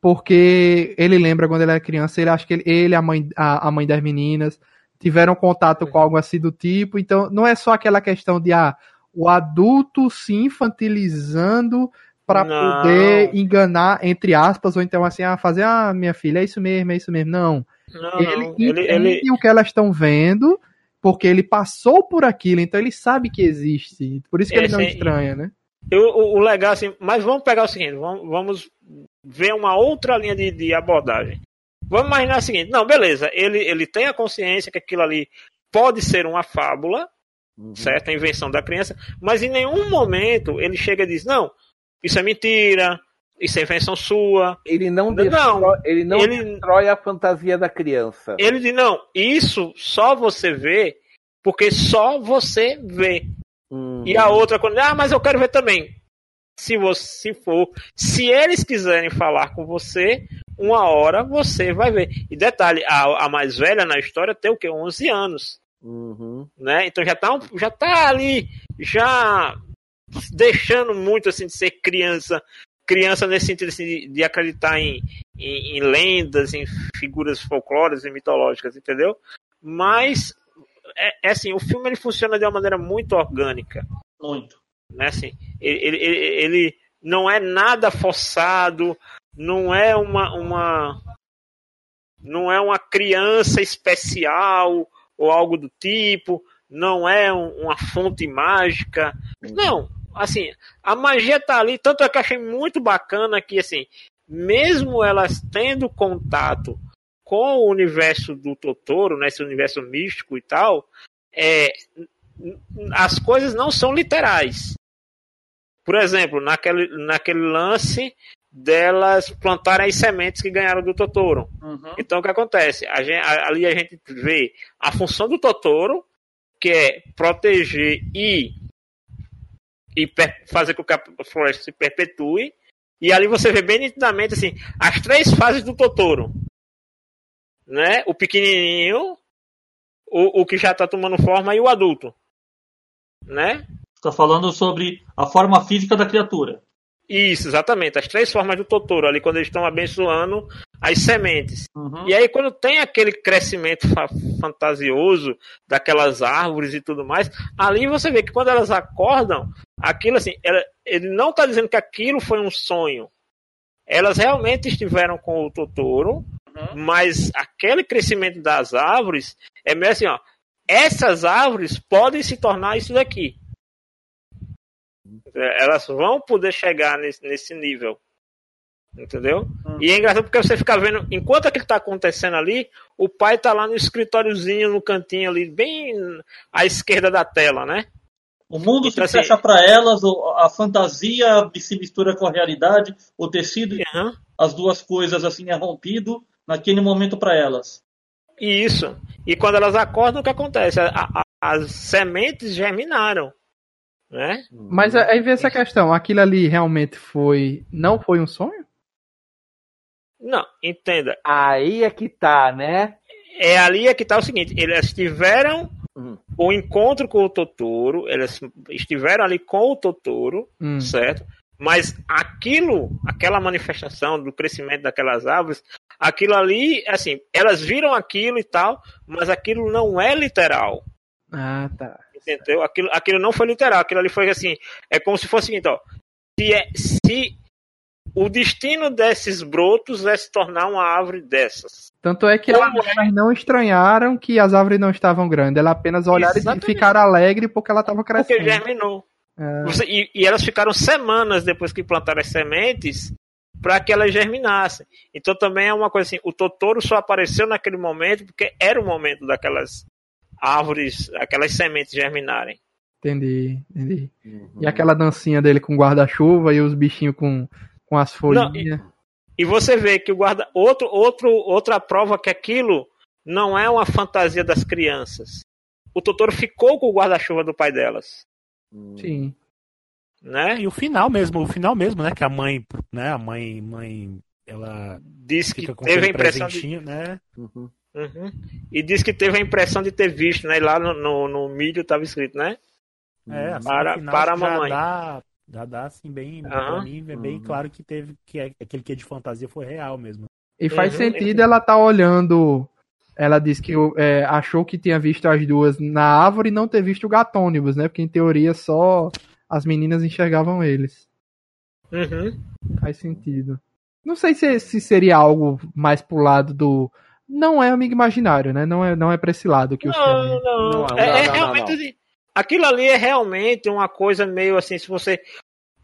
porque ele lembra quando ele era criança, ele acha que ele, ele a mãe a, a mãe das meninas tiveram contato com algo assim do tipo. Então, não é só aquela questão de ah, o adulto se infantilizando para poder enganar, entre aspas, ou então assim, ah, fazer, ah, minha filha, é isso mesmo, é isso mesmo. Não. não ele ele, ele... o que elas estão vendo, porque ele passou por aquilo, então ele sabe que existe. Por isso que ele não estranha, né? Eu, o, o, legal, assim, mas vamos pegar o seguinte, vamos, vamos ver uma outra linha de, de abordagem. Vamos imaginar o seguinte: não, beleza, ele, ele tem a consciência que aquilo ali pode ser uma fábula, uhum. certo? A invenção da criança, mas em nenhum momento ele chega e diz: não, isso é mentira, isso é invenção sua. Ele não, destrói, não, ele não ele, destrói a fantasia da criança. Ele diz: não, isso só você vê porque só você vê. Uhum. E a outra, quando, ah, mas eu quero ver também. Se você se for, se eles quiserem falar com você, uma hora você vai ver. E detalhe, a, a mais velha na história tem o que? 11 anos. Uhum. Né? Então já tá, já tá ali, já deixando muito assim de ser criança. Criança nesse sentido assim, de, de acreditar em, em, em, lendas, em figuras folclóricas e mitológicas, entendeu? Mas é, é, assim, o filme ele funciona de uma maneira muito orgânica. Muito. Né? Assim, ele, ele, ele não é nada forçado, não é uma, uma não é uma criança especial ou algo do tipo, não é um, uma fonte mágica. Não, assim, a magia tá ali, tanto é que achei muito bacana que assim, mesmo elas tendo contato com o universo do Totoro, né, esse universo místico e tal, é, as coisas não são literais. Por exemplo, naquele, naquele lance delas plantarem as sementes que ganharam do Totoro. Uhum. Então o que acontece? A gente, ali a gente vê a função do Totoro, que é proteger e, e fazer com que a floresta se perpetue. E ali você vê bem nitidamente assim, as três fases do Totoro. Né? O pequenininho, o, o que já está tomando forma e o adulto. Né? Está falando sobre a forma física da criatura. Isso, exatamente. As três formas do Totoro ali, quando eles estão abençoando as sementes. Uhum. E aí, quando tem aquele crescimento fa fantasioso daquelas árvores e tudo mais, ali você vê que quando elas acordam, aquilo assim, ela, ele não está dizendo que aquilo foi um sonho. Elas realmente estiveram com o Totoro, uhum. mas aquele crescimento das árvores é meio assim, ó. Essas árvores podem se tornar isso daqui. É, elas vão poder chegar nesse, nesse nível. Entendeu? Hum. E é engraçado porque você fica vendo, enquanto aquilo está acontecendo ali, o pai está lá no escritóriozinho, no cantinho ali, bem à esquerda da tela, né? O mundo então, se assim, fecha para elas, a fantasia se mistura com a realidade, o tecido, uhum. as duas coisas assim é rompido naquele momento para elas. Isso. E quando elas acordam, o que acontece? A, a, as sementes germinaram. Né? Mas aí vem essa questão, aquilo ali realmente foi. Não foi um sonho? Não, entenda. Aí é que tá, né? É ali é que tá o seguinte, eles tiveram uhum. o encontro com o Totoro, eles estiveram ali com o Totoro, uhum. certo? Mas aquilo, aquela manifestação do crescimento daquelas árvores, aquilo ali, assim, elas viram aquilo e tal, mas aquilo não é literal. Ah, tá. Entendeu? Aquilo, aquilo não foi literal, aquilo ali foi assim, é como se fosse o seguinte, ó. Se, é, se o destino desses brotos é se tornar uma árvore dessas. Tanto é que elas é? não estranharam que as árvores não estavam grandes, elas apenas olharam Exatamente. e ficaram alegres porque ela estava crescendo. Porque germinou. É. Você, e, e, elas ficaram semanas depois que plantaram as sementes para que elas germinassem. Então também é uma coisa assim, o Totoro só apareceu naquele momento porque era o momento daquelas árvores, aquelas sementes germinarem. Entendi, entendi. Uhum. E aquela dancinha dele com guarda-chuva e os bichinhos com, com as folhinhas. E, e, você vê que o guarda outro, outro, outra prova que aquilo não é uma fantasia das crianças. O Totoro ficou com o guarda-chuva do pai delas. Sim. Né? E o final mesmo, o final mesmo, né? Que a mãe, né? A mãe, mãe, ela disse que teve a impressão de... né? Uhum. Uhum. E disse que teve a impressão de ter visto, né? Lá no, no, no mídia estava escrito, né? É, assim, para, para a mamãe. Dá, já dá assim bem, uhum. mim, é bem uhum. claro que teve que é, aquele que é de fantasia foi real mesmo. E faz uhum. sentido ela tá olhando. Ela disse que é, achou que tinha visto as duas na árvore e não ter visto o gatônibus, né? Porque em teoria só as meninas enxergavam eles. Uhum. Faz sentido. Não sei se, se seria algo mais pro lado do. Não é amigo imaginário, né? Não é, não é pra esse lado que o filme. Não, não. não, é, é, realmente. Assim, aquilo ali é realmente uma coisa meio assim, se você.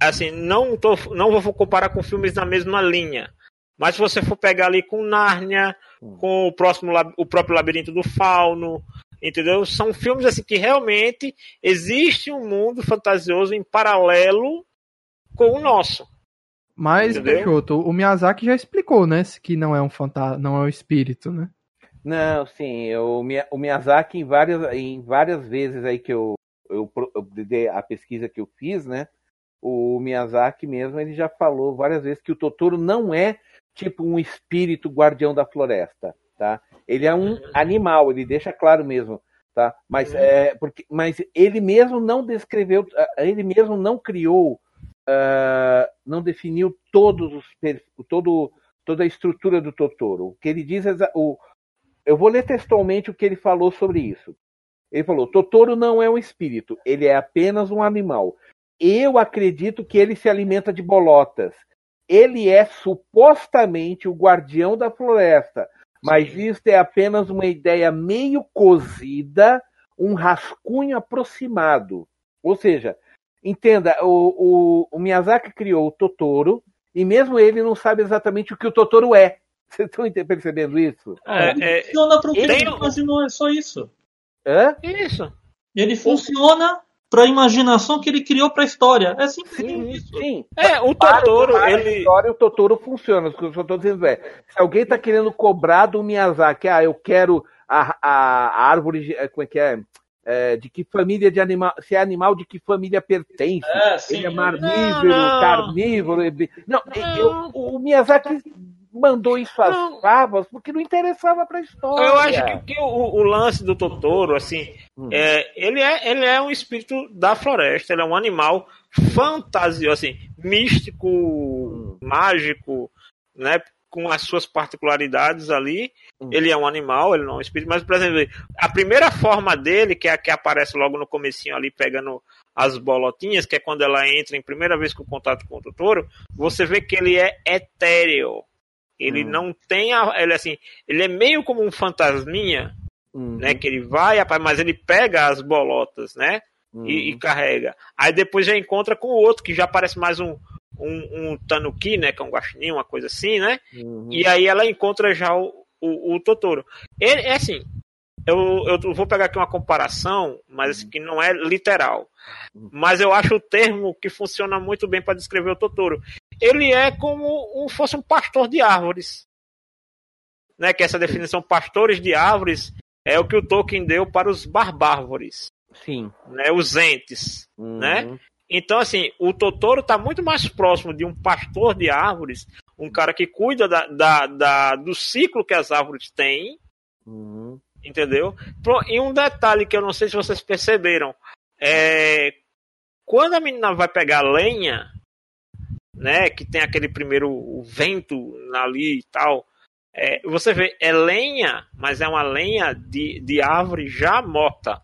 Assim, não, tô, não vou comparar com filmes da mesma linha. Mas se você for pegar ali com Nárnia, hum. com o próximo o próprio Labirinto do Fauno, entendeu? São filmes assim que realmente existe um mundo fantasioso em paralelo com o nosso. Mas, Peixoto, o Miyazaki já explicou, né? Que não é um fantasma, não é um espírito, né? Não, sim, o, o Miyazaki em várias, em várias vezes aí que eu, eu, eu a pesquisa que eu fiz, né? O Miyazaki mesmo, ele já falou várias vezes que o Totoro não é tipo um espírito guardião da floresta, tá? Ele é um animal, ele deixa claro mesmo, tá? Mas uhum. é porque, mas ele mesmo não descreveu, ele mesmo não criou, uh, não definiu todos os todo toda a estrutura do Totoro. O que ele diz é o eu vou ler textualmente o que ele falou sobre isso. Ele falou: Totoro não é um espírito, ele é apenas um animal. Eu acredito que ele se alimenta de bolotas. Ele é supostamente o guardião da floresta, mas isso é apenas uma ideia meio cozida, um rascunho aproximado. Ou seja, entenda, o, o, o Miyazaki criou o Totoro e mesmo ele não sabe exatamente o que o Totoro é. Vocês estão percebendo isso? É, é, funciona para o ele... mas não é só isso. Hã? Isso. Ele funciona para a imaginação que ele criou para a história. É simples. Sim, sim. É, o Totoro, para, ele... a história, o Totoro funciona. O que eu estou dizendo é, se alguém está querendo cobrar do Miyazaki, ah, eu quero a, a, a árvore, eh, como é que é? É, de que família de animal, se é animal de que família pertence. É, ele é marmívoro, não, não. carnívoro. Não, não. Eu, o Miyazaki mandou isso às não. favas porque não interessava para a história. Eu acho que, que o, o, lance do Totoro, assim, hum. é, ele, é, ele é um espírito da floresta, ele é um animal fantasioso, assim, místico, hum. mágico, né? Com as suas particularidades ali. Hum. Ele é um animal, ele não é um espírito, mas, por exemplo, a primeira forma dele, que é a que aparece logo no comecinho ali, pegando as bolotinhas, que é quando ela entra em primeira vez com contato com o Totoro, você vê que ele é etéreo. Ele hum. não tem a, ele assim, ele é meio como um fantasminha, uhum. né, que ele vai, mas ele pega as bolotas, né, e, e, uhum. carrega. Aí depois já encontra com o outro que já parece mais um um, um tanuki, né, que é um guaxinim, uma coisa assim, né? Uhum. E aí ela encontra já o, o, o Totoro. Ele é assim, eu, eu vou pegar aqui uma comparação, mas assim, que não é literal. Mas eu acho o termo que funciona muito bem para descrever o Totoro. Ele é como um, fosse um pastor de árvores. Né, que essa definição pastores de árvores é o que o Tolkien deu para os barbárvores. Sim. Né, os entes, uhum. né? Então, assim, o Totoro está muito mais próximo de um pastor de árvores, um cara que cuida da, da, da do ciclo que as árvores têm, uhum. entendeu? E um detalhe que eu não sei se vocês perceberam, é quando a menina vai pegar lenha, né, que tem aquele primeiro vento ali e tal, é, você vê, é lenha, mas é uma lenha de, de árvore já morta.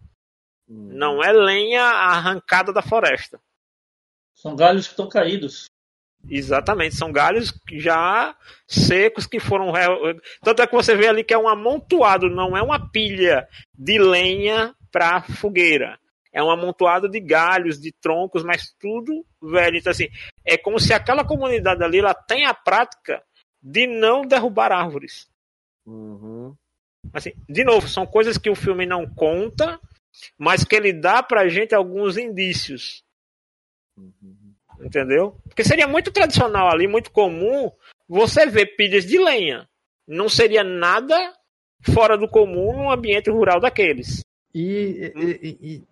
Uhum. Não é lenha arrancada da floresta. São galhos que estão caídos. Exatamente, são galhos já secos que foram. Tanto é que você vê ali que é um amontoado, não é uma pilha de lenha para fogueira. É um amontoado de galhos, de troncos, mas tudo velho. Então, assim, é como se aquela comunidade ali ela tem a prática de não derrubar árvores. Uhum. Assim, de novo, são coisas que o filme não conta, mas que ele dá pra gente alguns indícios. Uhum. Entendeu? Porque seria muito tradicional ali, muito comum, você ver pilhas de lenha. Não seria nada fora do comum num ambiente rural daqueles. E, e, e,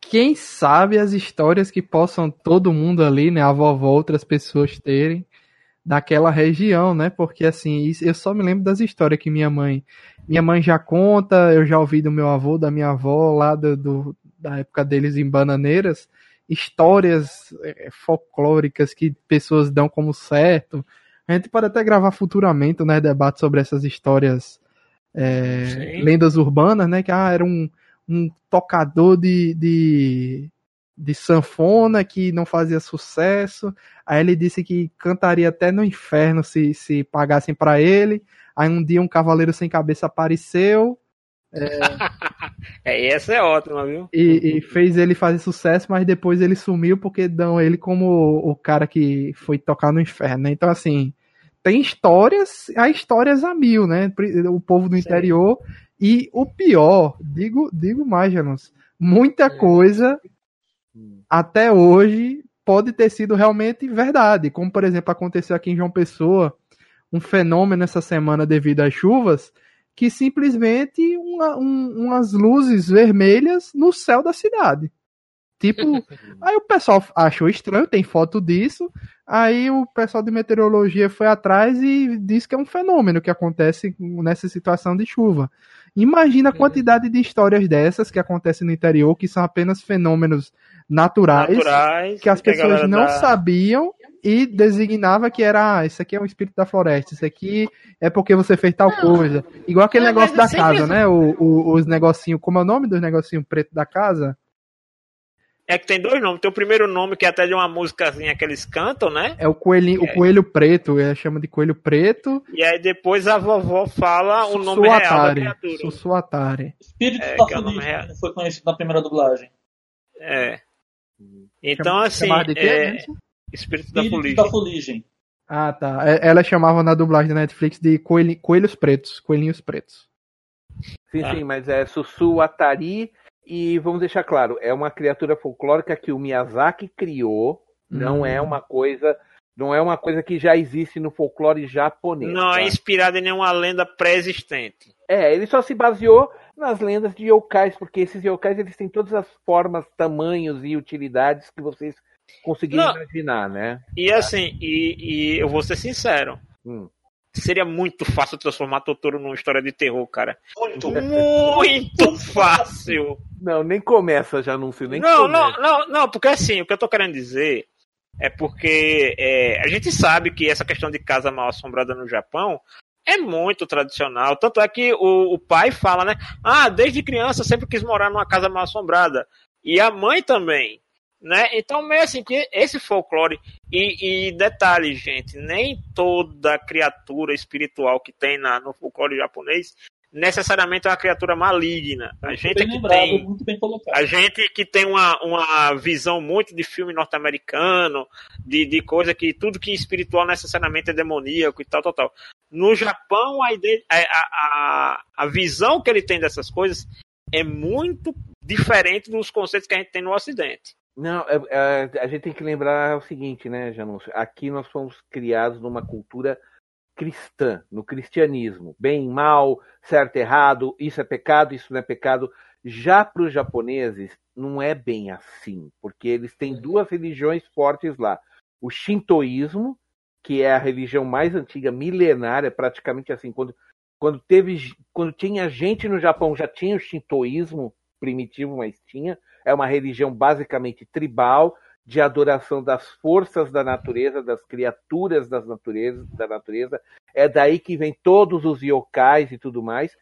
quem sabe as histórias que possam todo mundo ali, né, a vovó, outras pessoas terem daquela região, né? Porque assim, eu só me lembro das histórias que minha mãe, minha mãe já conta, eu já ouvi do meu avô, da minha avó lá do, do da época deles em Bananeiras, histórias é, folclóricas que pessoas dão como certo. A gente pode até gravar futuramente, né, debate sobre essas histórias, é, lendas urbanas, né, que ah, era um, um tocador de, de, de sanfona que não fazia sucesso. Aí ele disse que cantaria até no inferno se, se pagassem para ele. Aí um dia um cavaleiro sem cabeça apareceu é... é, essa é ótima, viu? E, e, fez ele fazer sucesso, mas depois ele sumiu porque dão ele como o cara que foi tocar no inferno, né? Então, assim, tem histórias, há histórias a mil, né? O povo do interior. E o pior, digo, digo mais, Janus, muita é. coisa até hoje pode ter sido realmente verdade. Como, por exemplo, aconteceu aqui em João Pessoa, um fenômeno essa semana devido às chuvas que simplesmente uma, um, umas luzes vermelhas no céu da cidade. Tipo, aí o pessoal achou estranho, tem foto disso. Aí o pessoal de meteorologia foi atrás e disse que é um fenômeno que acontece nessa situação de chuva. Imagina a quantidade de histórias dessas que acontecem no interior, que são apenas fenômenos naturais, naturais que as pessoas não sabiam e designava que era, ah, isso aqui é um espírito da floresta, isso aqui é porque você fez tal não, coisa. Igual aquele negócio da casa, né? O, o, os negocinhos, como é o nome dos negocinhos preto da casa? É que tem dois nomes. Tem o primeiro nome que é até de uma músicazinha que eles cantam, né? É o coelhinho, é. o coelho preto, ele chama de coelho preto. E aí depois a vovó fala o nome real da criatura. Sussuatari. Espírito é, da é foi conhecido na primeira dublagem. É. Então, assim. De quê, é... Espírito, da Fuligem. da Fuligem. Ah, tá. É, ela chamava na dublagem da Netflix de coelho, coelhos pretos, coelhinhos pretos. Sim, ah. sim, mas é Sussu Atari e vamos deixar claro, é uma criatura folclórica que o Miyazaki criou, não é hum. uma coisa, não é uma coisa que já existe no folclore japonês. Não é tá? é inspirada em nenhuma lenda pré-existente. É, ele só se baseou nas lendas de yokais, porque esses yokais eles têm todas as formas, tamanhos e utilidades que vocês conseguir Não. imaginar, né? E assim, e, e, eu vou ser sincero. Hum. Seria muito fácil transformar Totoro numa história de terror, cara. Muito, muito fácil. Não, nem começa já anúncio, nem não, não, não, não, porque assim, o que eu tô querendo dizer é porque é, a gente sabe que essa questão de casa mal assombrada no Japão é muito tradicional. Tanto é que o, o pai fala, né? Ah, desde criança sempre quis morar numa casa mal assombrada. E a mãe também. Né? Então, meio assim, que esse folclore. E, e, detalhe, gente, nem toda criatura espiritual que tem na, no folclore japonês necessariamente é uma criatura maligna. A Muito gente é que lembrado, tem a gente que tem uma, uma visão muito de filme norte-americano, de, de coisa que tudo que é espiritual necessariamente é demoníaco e tal, tal, tal. No Japão, a, a, a, a visão que ele tem dessas coisas é muito diferente dos conceitos que a gente tem no Ocidente. Não, é- é, a gente tem que lembrar o seguinte, né, Janúncio? Aqui nós fomos criados numa cultura cristã, no cristianismo. Bem, mal, certo, errado, isso é pecado, isso não é pecado. Já para os japoneses, não é bem assim, porque eles têm duas religiões fortes lá. O shintoísmo, que é a religião mais antiga, milenária, praticamente assim, quando, quando teve, quando tinha gente no Japão, já tinha o shintoísmo primitivo, mas tinha. É uma religião basicamente tribal, de adoração das forças da natureza, das criaturas das naturezas, da natureza. É daí que vem todos os yokais e tudo mais.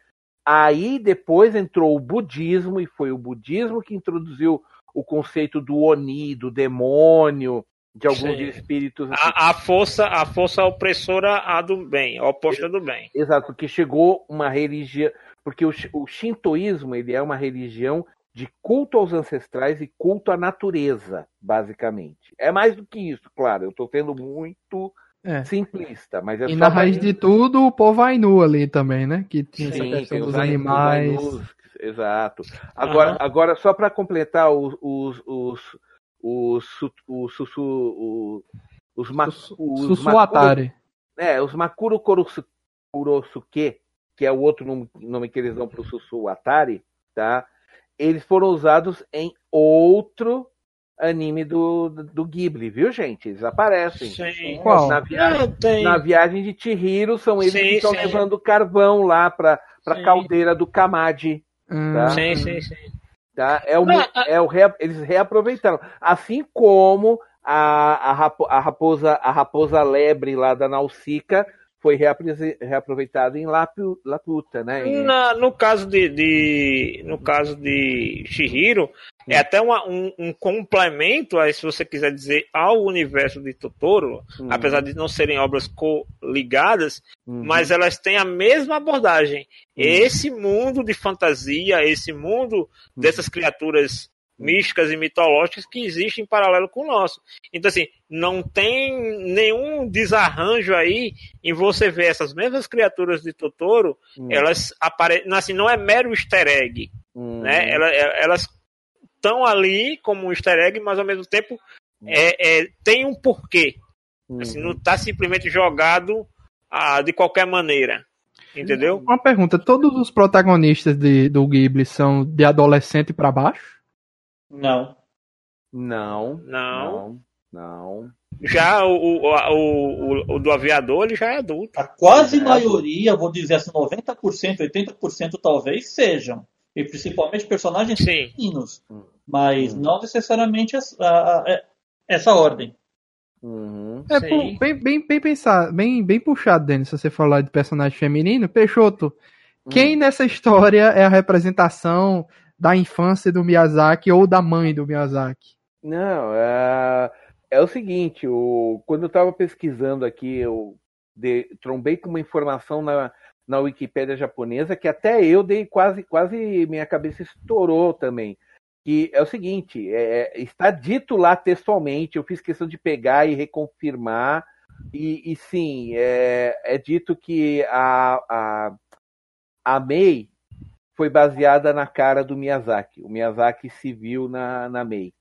Aí depois entrou o budismo, e foi o budismo que introduziu o conceito do Oni, do demônio, de alguns Sim. espíritos. A, a força a força opressora a do bem, a oposta do bem. Exato, porque chegou uma religião. Porque o, o shintoísmo ele é uma religião de culto aos ancestrais e culto à natureza, basicamente. É mais do que isso, claro. Eu estou sendo muito É. simplista, mas é E só na raiz de tudo, o povo Ainu ali também, né? Que tinha essa Sim, questão tem os dos animais. os Ainus, exato. Agora, Aham. agora só para completar os os os os os os os Makuro- Sussuatari. É, os Makuro Kurosu- Kurosuke, que é o outro nome, nome que eles dão para o Sussuatari, tá? Eles foram usados em outro anime do, do Ghibli, viu, gente? Eles aparecem. Sim. Qual? Na viagem, tem. na viagem de Chihiro, são eles Sim, que estão sim. levando carvão lá para a caldeira do Kamadi. Hum, Tá. Sim, sim, sim. Tá? É o, Não, a- é o rea- eles reaproveitaram. Assim como a, a, rapo- a raposa, a raposa lebre lá da Nausicaa foi reaproveitada em Lapu- Laputa, né? E- Na- no caso de, de- no caso de Shihiro é até uma- um, um complemento aí se você quiser dizer ao universo de Totoro Uhum. apesar de não serem obras coligadas Uhum. mas elas têm a mesma abordagem esse mundo de fantasia esse mundo dessas criaturas místicas e mitológicas que existem em paralelo com o nosso então assim não tem nenhum desarranjo aí em você ver essas mesmas criaturas de Totoro Hum. elas aparecem, assim, não é mero easter egg, Uhum. né? Ela- Elas estão ali como um easter egg, mas ao mesmo tempo é, é, tem um porquê. Uhum. Assim, não está simplesmente jogado ah, de qualquer maneira. Entendeu? Uma pergunta: todos os protagonistas de- do Ghibli são de adolescente pra baixo? Não. Não, Não. não. Já o, o, o, o- o do aviador, ele já é adulto. A quase É. maioria, vou dizer assim, 90%, 80% talvez sejam. E principalmente personagens Sim. femininos. Mas Hum. não necessariamente essa, a- essa ordem. Uhum. É pô, bem, bem, bem pensado, bem, bem puxado, Denis, se você falar de personagem feminino. Peixoto, quem Hum. nessa história é a representação da infância do Miyazaki ou da mãe do Miyazaki? Não, é, é o seguinte, o, quando eu estava pesquisando aqui, eu de- trombei com uma informação na, na Wikipédia japonesa que até eu dei quase, quase minha cabeça estourou também. Que é o seguinte, é, está dito lá textualmente, eu fiz questão de pegar e reconfirmar, e, e sim, é, é dito que a, a, a foi baseada na cara do Miyazaki. O Miyazaki se viu na, na Mei,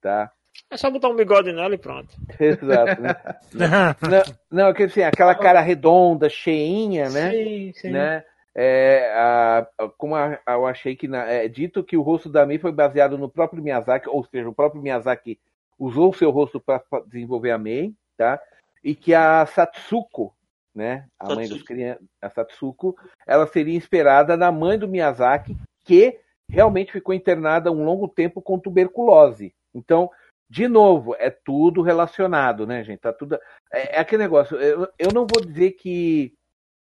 tá? É só botar um bigode nela e pronto. Exato, né? Não, não, que assim, aquela cara redonda, cheinha, né? Sim, sim. né? É, a- a- como a- eu achei que na- é dito que o rosto da Mei foi baseado no próprio Miyazaki, ou seja, o próprio Miyazaki usou o seu rosto para desenvolver a Mei, tá? E que a Satsuko, né? A mãe das Satsuko. crianças, a Satsuko, ela seria inspirada na mãe do Miyazaki, que realmente ficou internada um longo tempo com tuberculose. Então, de novo, é tudo relacionado, né, gente? Tá tudo. É, é aquele negócio. Eu, eu não vou dizer que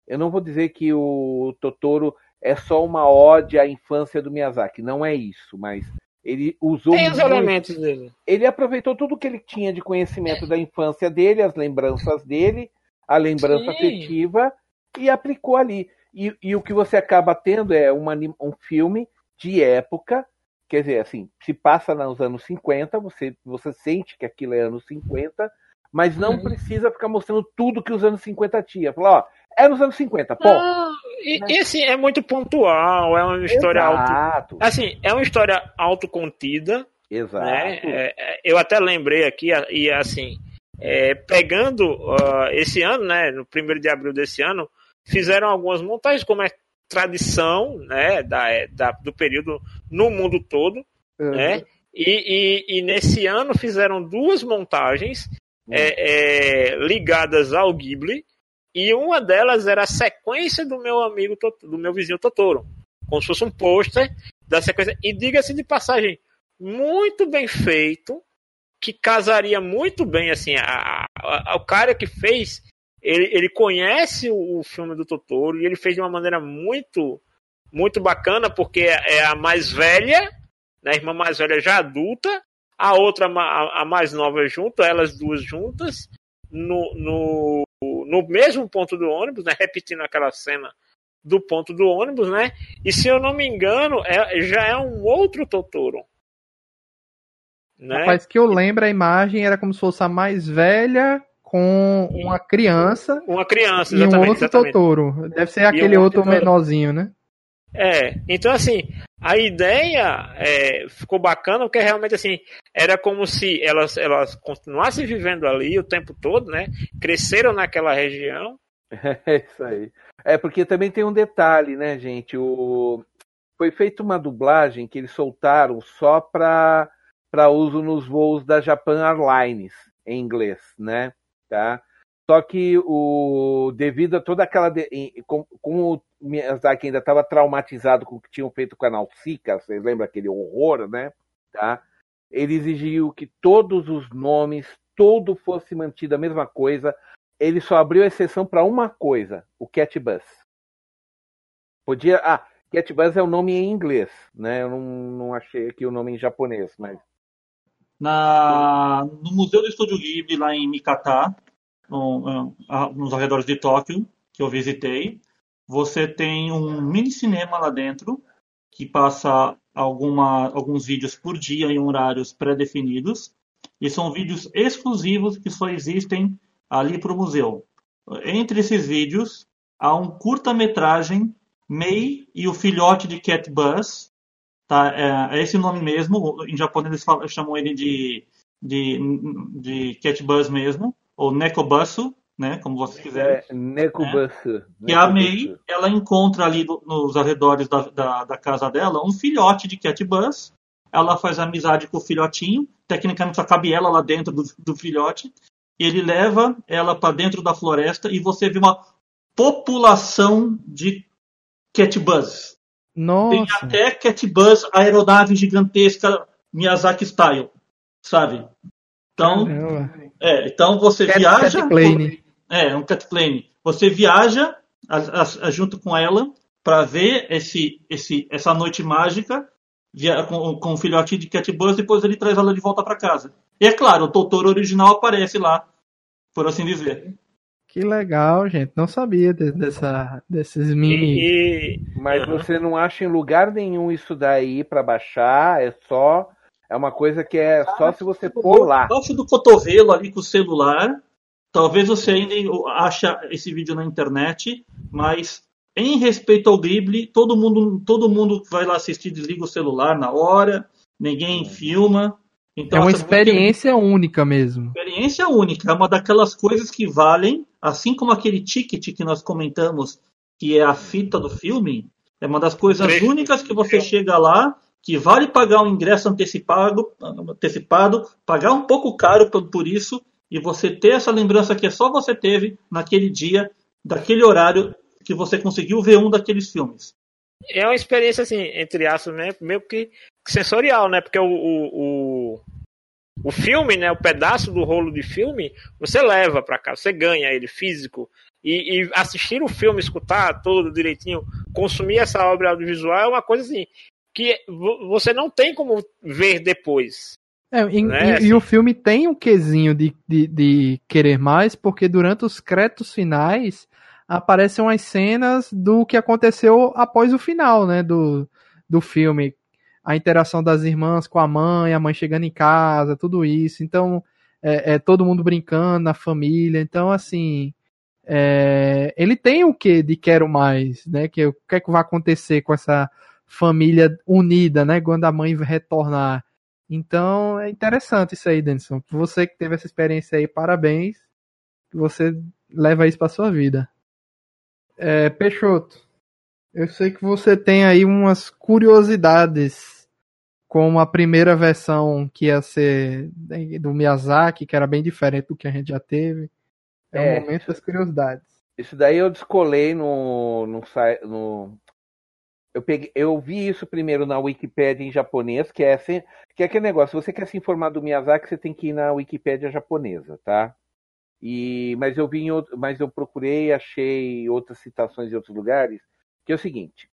eu não vou dizer que o Totoro é só uma ode à infância do Miyazaki. Não é isso, mas ele usou. Tem os muito- elementos dele. Ele aproveitou tudo que ele tinha de conhecimento da infância dele, as lembranças dele, a lembrança Sim. afetiva, e aplicou ali. E, e o que você acaba tendo é uma, um filme de época, quer dizer, assim, se passa nos anos 50, você, você sente que aquilo é anos 50, mas não uhum. precisa ficar mostrando tudo que os anos 50 tinha. Falar, ó, é nos anos 50, pô. Ah, e, né? e, assim, é muito pontual, é uma história Exato. auto. Assim, é uma história autocontida. Exato. Né? É, é eu até lembrei aqui, e assim, é, pegando uh, esse ano, né, no primeiro de abril desse ano, fizeram algumas montagens, como é tradição né, da, é, da do período no mundo todo. Uhum. Né? E, e, e, nesse ano fizeram duas montagens uhum. é, é, ligadas ao Ghibli, e uma delas era a sequência do meu amigo, do meu vizinho Totoro. Como se fosse um pôster da sequência. E diga-se de passagem, muito bem feito, que casaria muito bem, assim, a, a, o cara que fez, ele, ele conhece o, o, filme do Totoro e ele fez de uma maneira muito, muito bacana, porque é, é a mais velha, né, a irmã mais velha já adulta, a outra, a, a mais nova junto, elas duas juntas, no, no, no mesmo ponto do ônibus, né, repetindo aquela cena do ponto do ônibus, né? E se eu não me engano, é, já é um outro Totoro. Né? Rapaz, que eu lembro a imagem era como se fosse a mais velha com uma criança. Uma criança, exatamente. E um outro exatamente. Totoro. Deve ser aquele um outro menorzinho, né? É, então assim, a ideia é, ficou bacana porque realmente assim, era como se elas, elas continuassem vivendo ali o tempo todo, né? Cresceram naquela região. É isso aí. É porque também tem um detalhe, né, gente? O... Foi feita uma dublagem que eles soltaram só para para uso nos voos da Japan Airlines em inglês, né? Tá? Só que o devido a toda aquela de, como o Miyazaki ainda estava traumatizado com o que tinham feito com a Nausicaa, vocês lembram aquele horror, né? Tá? Ele exigiu que todos os nomes, todo fosse mantido a mesma coisa. Ele só abriu exceção para uma coisa, o Cat Bus. Podia, ah, Cat Bus é o nome em inglês, né? Eu não, não achei aqui o nome em japonês, mas na, no Museu do Estúdio Ghibli, lá em Mikata, no, nos arredores de Tóquio, que eu visitei, você tem um mini cinema lá dentro, que passa alguma, alguns vídeos por dia em horários pré-definidos, e são vídeos exclusivos que só existem ali para o museu. Entre esses vídeos, há um curta-metragem Mei e o filhote de Cat Bus, Tá? É, é esse nome mesmo. Em japonês eles falam, chamam ele de, de, de cat bus mesmo, ou nekobusu, né? Como vocês quiserem. É, nekobusu. E a Mei, ela encontra ali nos arredores da, da, da, casa dela um filhote de cat bus. Ela faz amizade com o filhotinho. Tecnicamente só cabe ela lá dentro do, do filhote. Ele leva ela para dentro da floresta e você vê uma população de cat bus. Nossa. Tem até Cat Bus, aeronave gigantesca Miyazaki style, sabe? Então, é, então você cat, viaja. Cat plane. É, um cat plane. Você viaja a, a, a, junto com ela para ver esse, esse, essa noite mágica via, com, com o filhotinho de Cat Bus, depois ele traz ela de volta para casa. E é claro, o Totoro original aparece lá, por assim dizer. Que legal, gente. Não sabia de, dessa, desses mini. E... Mas você não acha em lugar nenhum isso daí para baixar, é só. É uma coisa que é só se você pôr lá. Embaixo do cotovelo ali com o celular. Talvez você ainda ache esse vídeo na internet, mas em respeito ao Ghibli, todo mundo, todo mundo vai lá assistir, desliga o celular na hora, ninguém filma. Então, é uma experiência única mesmo. Experiência única. É uma daquelas coisas que valem, assim como aquele ticket que nós comentamos, que é a fita do filme. É uma das coisas únicas que você chega lá, que vale pagar um ingresso antecipado, antecipado pagar um pouco caro por, por isso, e você ter essa lembrança que só você teve naquele dia, daquele horário que você conseguiu ver um daqueles filmes. É uma experiência, assim, entre aspas, né, meio que sensorial, né? Porque o, o, o, o filme, né? O pedaço do rolo de filme, você leva para cá, você ganha ele físico. E, e, assistir o filme, escutar todo direitinho, consumir essa obra audiovisual é uma coisa assim que você não tem como ver depois. É, e, né? e, assim. e, o filme tem um quesinho de, de, de, querer mais, porque durante os créditos finais aparecem umas cenas do que aconteceu após o final, né, do, do filme. A interação das irmãs com a mãe, a mãe chegando em casa, tudo isso. Então, é, é todo mundo brincando na família. Então, assim, é, ele tem o que de quero mais, né? Que o que é que vai acontecer com essa família unida, né? Quando a mãe retornar. Então é interessante isso aí, Denison. Você que teve essa experiência aí, parabéns. Você leva isso para sua vida. É, Peixoto, eu sei que você tem aí umas curiosidades com a primeira versão que ia ser do Miyazaki, que era bem diferente do que a gente já teve. É, é o momento das curiosidades. Isso daí eu descolei no, no, no eu, peguei, eu vi isso primeiro na Wikipédia em japonês, que é, assim, que é aquele negócio, se você quer se informar do Miyazaki, você tem que ir na Wikipédia japonesa, tá? E, mas eu vi outro, mas eu procurei, achei outras citações de outros lugares, que é o seguinte,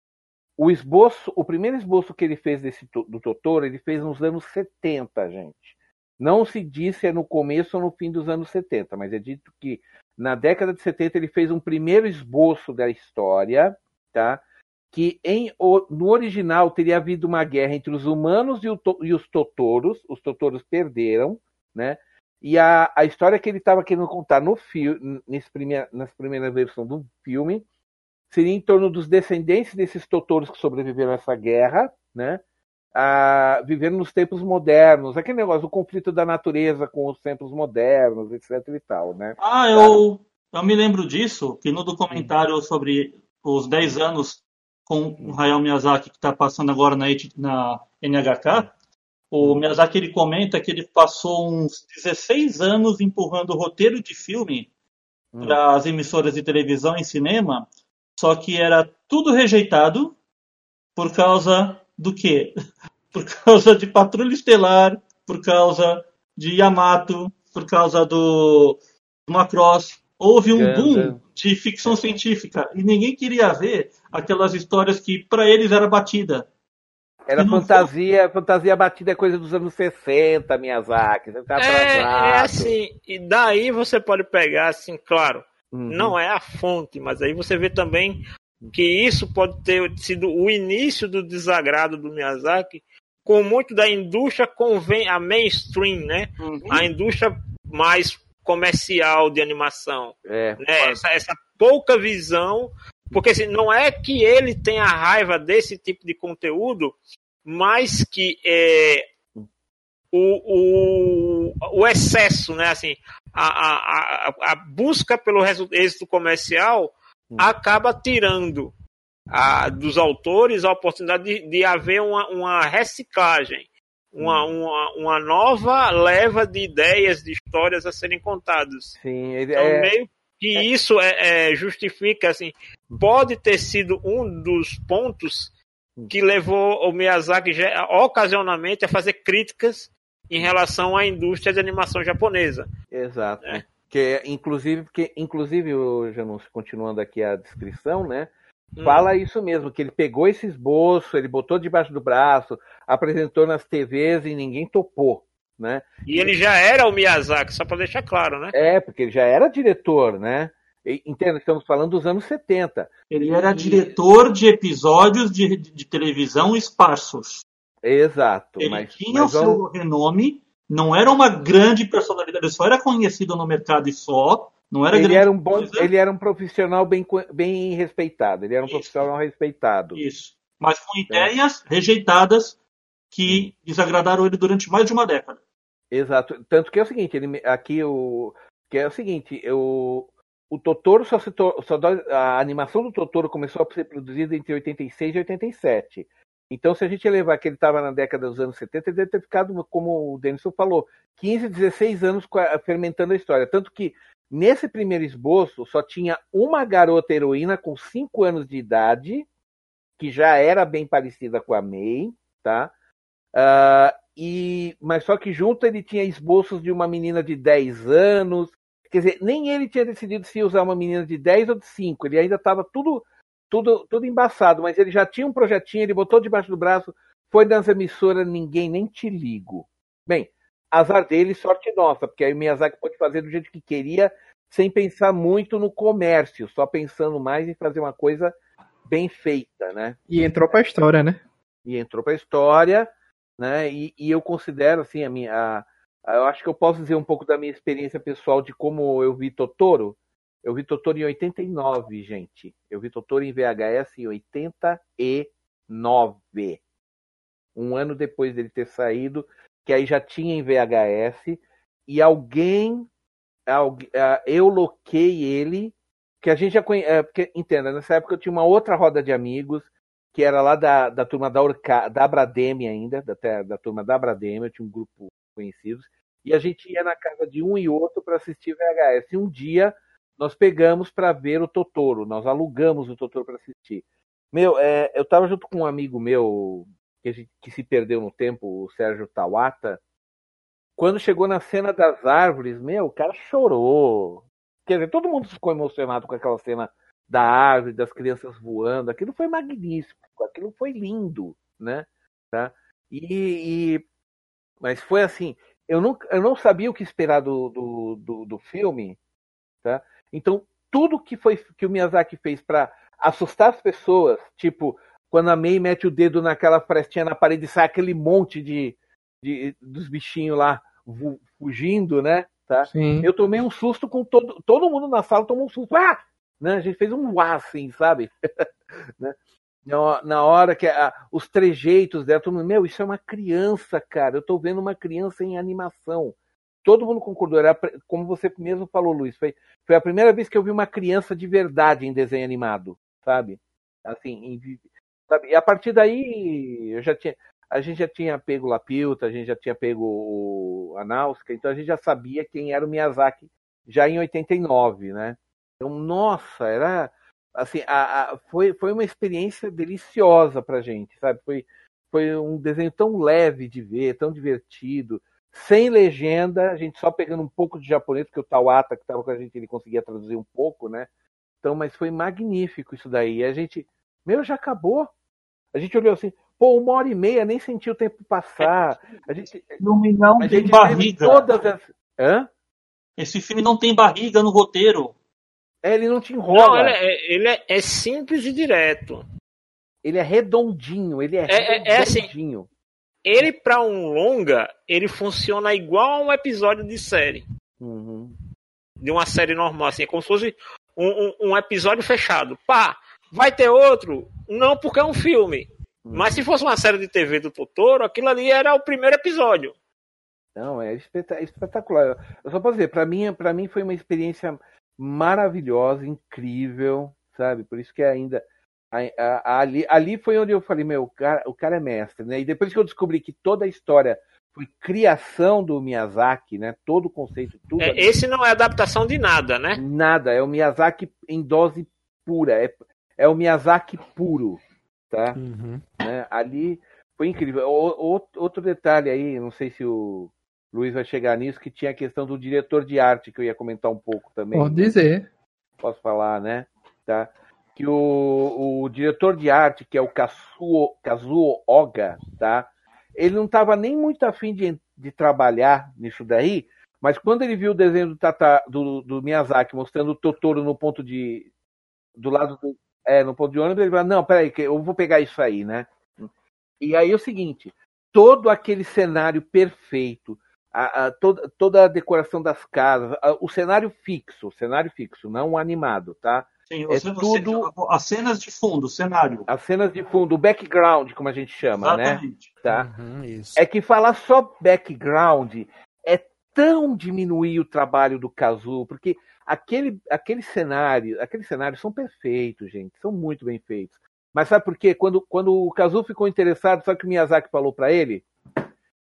o esboço, o primeiro esboço que ele fez desse, do Totoro, ele fez nos anos 70, gente. Não se diz se é no começo ou no fim dos anos 70, mas é dito que na década de 70 ele fez um primeiro esboço da história, tá? Que em, no original teria havido uma guerra entre os humanos e, o, e os Totoros, os Totoros perderam, né? E a, a história que ele estava querendo contar no filme, nesse primeira, nessa primeira versão do filme, seria em torno dos descendentes desses Totoros que sobreviveram a essa guerra, né? a vivendo nos tempos modernos, aquele negócio, o conflito da natureza com os tempos modernos, etc e tal, né? Ah, eu, eu me lembro disso, que no documentário sobre os 10 anos com o Hayao Miyazaki, que está passando agora na, na NHK, o Miyazaki ele comenta que ele passou uns 16 anos empurrando roteiro de filme hum. para as emissoras de televisão e cinema, só que era tudo rejeitado por causa do quê? Por causa de Patrulha Estelar, por causa de Yamato, por causa do, do Macross. Houve um boom de ficção científica e ninguém queria ver aquelas histórias que para eles era batida. Era fantasia, foi... fantasia batida é coisa dos anos 60, Miyazaki. Você tá é, é assim, e daí você pode pegar, assim, claro, uhum. não é a fonte, mas aí você vê também que isso pode ter sido o início do desagrado do Miyazaki com muito da indústria convém a mainstream, né? Uhum. A indústria mais comercial de animação, é, né? Essa, essa, pouca visão, porque assim, não é que ele tenha raiva desse tipo de conteúdo, mas que é, o, o, o excesso, né? Assim, a, a, a, busca pelo êxito comercial Hum. acaba tirando a, dos autores a oportunidade de, de haver uma, uma reciclagem, uma, hum. uma, uma, nova leva de ideias, de histórias a serem contadas. Sim, ele então, é... meio que é... isso é, é, justifica, assim, pode ter sido um dos pontos hum. que levou o Miyazaki ocasionalmente a fazer críticas em relação à indústria de animação japonesa. Exato. É. Que inclusive, porque, inclusive, o Janus, continuando aqui a descrição, né? Hum. Fala isso mesmo, que ele pegou esse esboço, ele botou debaixo do braço, apresentou nas TVs e ninguém topou, né? E ele já era o Miyazaki, só para deixar claro, né? É, porque ele já era diretor, né? Entendo, estamos falando dos anos 70. Ele era diretor de episódios de, de televisão esparsos. Exato. Ele mas, tinha mas o seu renome não era uma grande personalidade, ele só era conhecido no mercado e só. Não era ele era um bom, coisa. ele era um profissional bem, bem respeitado. Ele era um Isso. profissional respeitado. Isso. Mas com ideias rejeitadas que desagradaram ele durante mais de uma década. Exato. Tanto que é o seguinte, ele, aqui o que é o seguinte, eu, o Totoro só se só, a animação do Totoro começou a ser produzida entre 86 e 87. Então, se a gente levar que ele estava na década dos anos 70, ele deve ter ficado, como o Denison falou, 15, 16 anos fermentando a história. Tanto que nesse primeiro esboço só tinha uma garota heroína com 5 anos de idade, que já era bem parecida com a May, tá? Uh, e, mas só que junto ele tinha esboços de uma menina de 10 anos. Quer dizer, nem ele tinha decidido se usar uma menina de 10 ou de 5. Ele ainda estava tudo tudo, tudo embaçado, mas ele já tinha um projetinho, ele botou debaixo do braço, foi nas emissoras, ninguém nem te ligo. Bem, azar dele, sorte nossa, porque aí o Miyazaki pode fazer do jeito que queria, sem pensar muito no comércio, só pensando mais em fazer uma coisa bem feita, né? E entrou para a história, né? E entrou para a história, né? E, e, eu considero assim a minha, a, a, eu acho que eu posso dizer um pouco da minha experiência pessoal de como eu vi Totoro. Eu vi Totoro em 89, gente. Eu vi Totoro em VHS em 89. Um ano depois dele ter saído, que aí já tinha em VHS, e alguém, alguém eu loquei ele, que a gente já conhece, é, porque, entenda, nessa época eu tinha uma outra roda de amigos, que era lá da, da turma da, Orca, da ainda, da, da turma da Abrademe, eu tinha um grupo conhecidos, e a gente ia na casa de um e outro para assistir VHS. E um dia nós pegamos para ver o Totoro, nós alugamos o Totoro para assistir. Meu, é, eu estava junto com um amigo meu que, que, se perdeu no tempo, o Sérgio Tawata. Quando chegou na cena das árvores, meu, o cara chorou. Quer dizer, todo mundo ficou emocionado com aquela cena da árvore, das crianças voando. Aquilo foi magnífico, aquilo foi lindo, né? Tá? E, e mas foi assim, eu não, eu não sabia o que esperar do, do, do, do filme, tá? Então, tudo que foi que o Miyazaki fez para assustar as pessoas, tipo, quando a May mete o dedo naquela frestinha na parede e sai aquele monte de, de dos bichinhos lá fugindo, né? Tá? Sim. Eu tomei um susto com todo todo mundo na sala tomou um susto. Ah! Né? A gente fez um uá assim, sabe? né? Na hora que a, os trejeitos dela, todo mundo, meu, isso é uma criança, cara. Eu tô vendo uma criança em animação todo mundo concordou. Era, como você mesmo falou, Luiz, foi, foi a primeira vez que eu vi uma criança de verdade em desenho animado, sabe? Assim, em, sabe? E a partir daí, eu já tinha, a gente já tinha pego Lapilta, a gente já tinha pego a Náusica, então a gente já sabia quem era o Miyazaki já em 89, né? Então, nossa, era assim, a, a, foi, foi uma experiência deliciosa pra gente, sabe? Foi, foi um desenho tão leve de ver, tão divertido sem legenda, a gente só pegando um pouco de japonês, porque o Tawata que estava com a gente, ele conseguia traduzir um pouco, né? Então, mas foi magnífico isso daí. E a gente, meu, já acabou. A gente olhou assim, pô, uma hora e meia, nem sentiu o tempo passar. A gente, não, não a tem barriga. Todas as... Hã? Esse filme não tem barriga no roteiro. É, ele não te enrola. Não, ele, é, ele é, é, simples e direto. Ele é redondinho, ele é, é, é, é assim, redondinho ele para um longa, ele funciona igual a um episódio de série. Uhum. De uma série normal, assim, é como se fosse um, um, um, episódio fechado. Pá, vai ter outro? Não, porque é um filme. Uhum. Mas se fosse uma série de TV do Totoro, aquilo ali era o primeiro episódio. Não, é espetacular. Eu só posso dizer, para mim, para mim foi uma experiência maravilhosa, incrível, sabe? Por isso que ainda ali, ali foi onde eu falei, meu, o cara, o cara é mestre, né? E depois que eu descobri que toda a história foi criação do Miyazaki, né? Todo o conceito, tudo. É, esse não é adaptação de nada, né? Nada, é o Miyazaki em dose pura, é, é o Miyazaki puro, tá? Uhum. Né? Ali foi incrível. O, o, outro detalhe aí, não sei se o Luiz vai chegar nisso, que tinha a questão do diretor de arte que eu ia comentar um pouco também. Pode dizer. Posso falar, né? Tá? Que o, o diretor de arte, que é o Kazuo, Kazuo Oga, tá? ele não estava nem muito afim de, de trabalhar nisso daí, mas quando ele viu o desenho do, Tata, do, do Miyazaki mostrando o Totoro no ponto de. do lado do. É, no ponto de ônibus, ele falou, não, peraí, eu vou pegar isso aí, né? E aí é o seguinte, todo aquele cenário perfeito, a, a, toda, toda a decoração das casas, a, o cenário fixo, cenário fixo, não animado, tá? Sim, é tudo as cenas de fundo, o cenário. As cenas de fundo, o background, como a gente chama, né? Exatamente. né? Tá? Uhum, é que falar só background é tão diminuir o trabalho do Kazu, porque aquele, aquele cenário, aqueles cenários são perfeitos, gente, são muito bem feitos. Mas sabe por quê? Quando, quando o Kazu ficou interessado, sabe o que o Miyazaki falou para ele?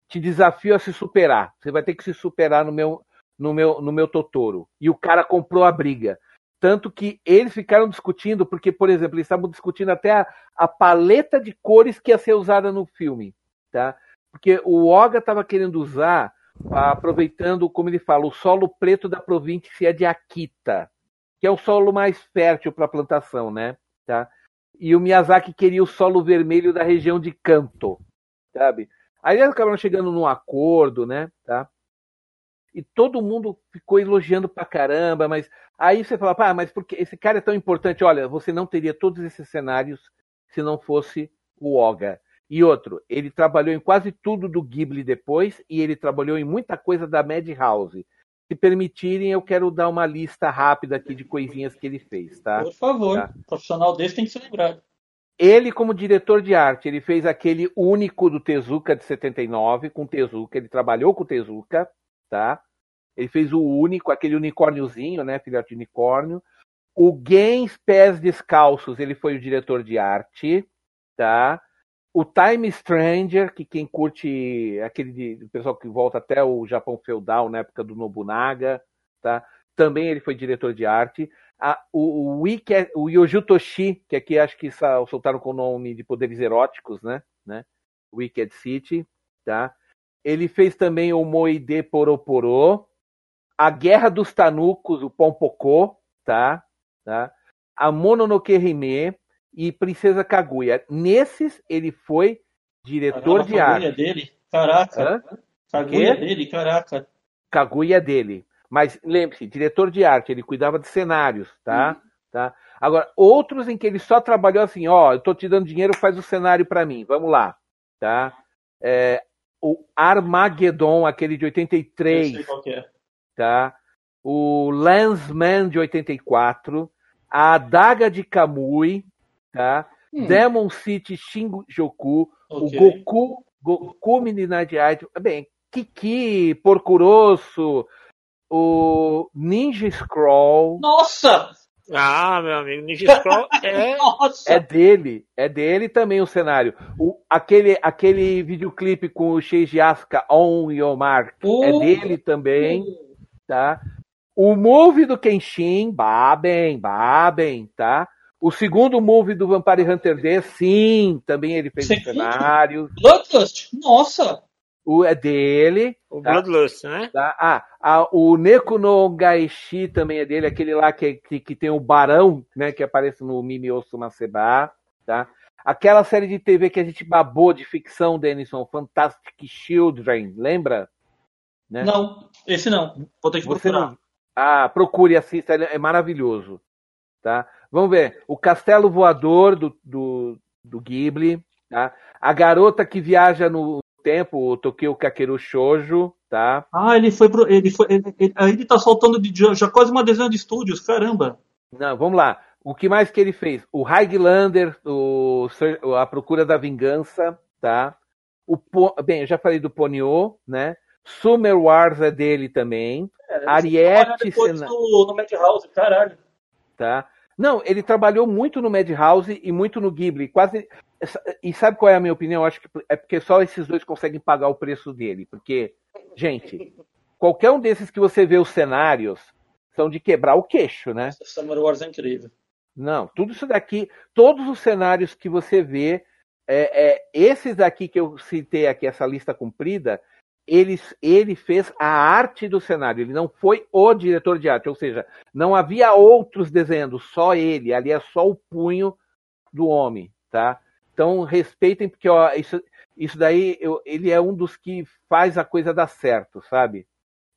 Te desafio a se superar. Você vai ter que se superar no meu, no meu, no meu Totoro. E o cara comprou a briga. Tanto que eles ficaram discutindo, porque, por exemplo, eles estavam discutindo até a, a paleta de cores que ia ser usada no filme. Tá? Porque o Oga estava querendo usar, aproveitando, como ele fala, o solo preto da província de Akita, que é o solo mais fértil para plantação, né? Tá? E o Miyazaki queria o solo vermelho da região de Kanto, sabe? Aí eles acabaram chegando num acordo, né? Tá? E todo mundo ficou elogiando pra caramba, mas aí você fala, pá, mas porque esse cara é tão importante? Olha, você não teria todos esses cenários se não fosse o Oga. E outro, ele trabalhou em quase tudo do Ghibli depois e ele trabalhou em muita coisa da Madhouse. Se permitirem, eu quero dar uma lista rápida aqui de coisinhas que ele fez, tá? Por favor, tá? profissional desse tem que ser lembrado. Ele, como diretor de arte, ele fez aquele único do Tezuka de 79, com Tezuka, ele trabalhou com Tezuka, tá? Ele fez o único, aquele unicórniozinho, né, filhote de unicórnio. O Games Pés Descalços, ele foi o diretor de arte, tá? O Time Stranger, que quem curte aquele de, pessoal que volta até o Japão feudal na época do Nobunaga, tá? Também ele foi diretor de arte. A, o, o, o Yoju Toshi, que aqui acho que soltaram com o nome de Poderes Eróticos, né? né? Wicked City, tá? Ele fez também o Moide Poroporo, a Guerra dos Tanucos, o Pompocô, tá? tá? A Mononoke Hime e Princesa Kaguya. Nesses, ele foi diretor Caramba, de arte. Kaguya dele? Caraca. Hã? Kaguya dele? Caraca. Kaguya dele. Mas lembre-se, diretor de arte, ele cuidava de cenários, tá? Hum. tá? Agora, outros em que ele só trabalhou assim, ó, eu tô te dando dinheiro, faz o cenário para mim, vamos lá, tá? É, o Armageddon, aquele de 83. Eu sei qual que é. Tá? O Landsman de 84. A Adaga de Kamui. Tá? Hum. Demon City Shinjuku. Okay. O Goku. Goku Midnight Idol. Bem, Kiki, Porcuroso. O Ninja Scroll. Nossa! Ah, meu amigo, Ninja Scroll é. é dele, é dele também o cenário. O, aquele, aquele videoclipe com o Sheiji Asuka On Your Mark uh, é dele também, tá? O move do Kenshin, babem, babem, tá? O segundo move do Vampire Hunter D, sim, também ele fez o cenário. Bloodlust, nossa! O é dele. O tá? Bloodlust, né? Tá? Ah, a, o Neko no Gaishi também é dele, aquele lá que, que, que tem o Barão, né? Que aparece no Mimi Osuma-seba, tá? Aquela série de TV que a gente babou de ficção, Denison, Fantastic Children, lembra? Né? Não, esse não. Vou ter que Você procurar. Não... Ah, procure, assista, é maravilhoso. Tá? Vamos ver. O Castelo Voador do, do, do Ghibli. Tá? A garota que viaja no tempo, o Tokyo Kakeru Shoujo, tá? Ah, ele foi pro. Ele foi. Ele, ele, ele tá soltando de, já quase uma dezena de estúdios, caramba. Não, vamos lá. O que mais que ele fez? O Highlander, o, A Procura da Vingança, tá? O, bem, eu já falei do Ponyo, né? Summer Wars é dele também. É, Ariete Sena... no, no Madhouse, caralho. Tá. Não, ele trabalhou muito no Madhouse e muito no Ghibli. Quase. E sabe qual é a minha opinião? Eu acho que é porque só esses dois conseguem pagar o preço dele. Porque, gente, qualquer um desses que você vê os cenários são de quebrar o queixo, né? Summer Wars é incrível. Não, tudo isso daqui, todos os cenários que você vê, é, é, esses daqui que eu citei aqui, essa lista comprida, ele, ele fez a arte do cenário, ele não foi o diretor de arte, ou seja, não havia outros desenhando, só ele, ali é só o punho do homem, tá? Então respeitem, porque ó, isso, isso daí eu, ele é um dos que faz a coisa dar certo, sabe?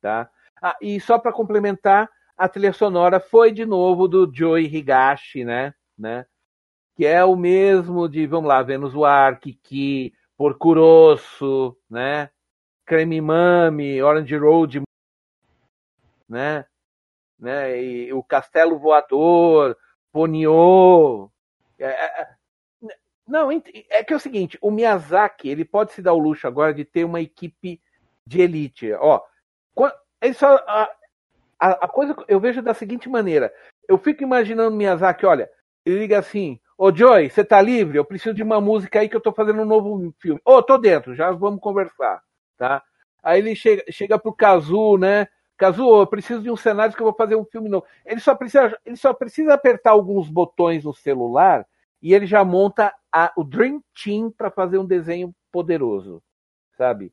Tá? Ah, e só para complementar, a trilha sonora foi de novo do Joey Higashi, né? né? Que é o mesmo de, vamos lá, Vênus War, Kiki, Porco Rosso, né? Creme Mami, Orange Road, né? né? E o Castelo Voador, Ponyo. É, é, é, não, é que é o seguinte, o Miyazaki, ele pode se dar o luxo agora de ter uma equipe de elite. Ó, ele só, a, a, a coisa eu vejo da seguinte maneira. Eu fico imaginando Miyazaki, olha, ele liga assim, Ô Joy, você tá livre? Eu preciso de uma música aí que eu tô fazendo um novo filme. Ô, oh, tô dentro, já vamos conversar tá? Aí ele chega, chega pro Kazu, né? Kazu, eu preciso de um cenário que eu vou fazer um filme novo. Ele só precisa, ele só precisa apertar alguns botões no celular e ele já monta a, o Dream Team para fazer um desenho poderoso, sabe?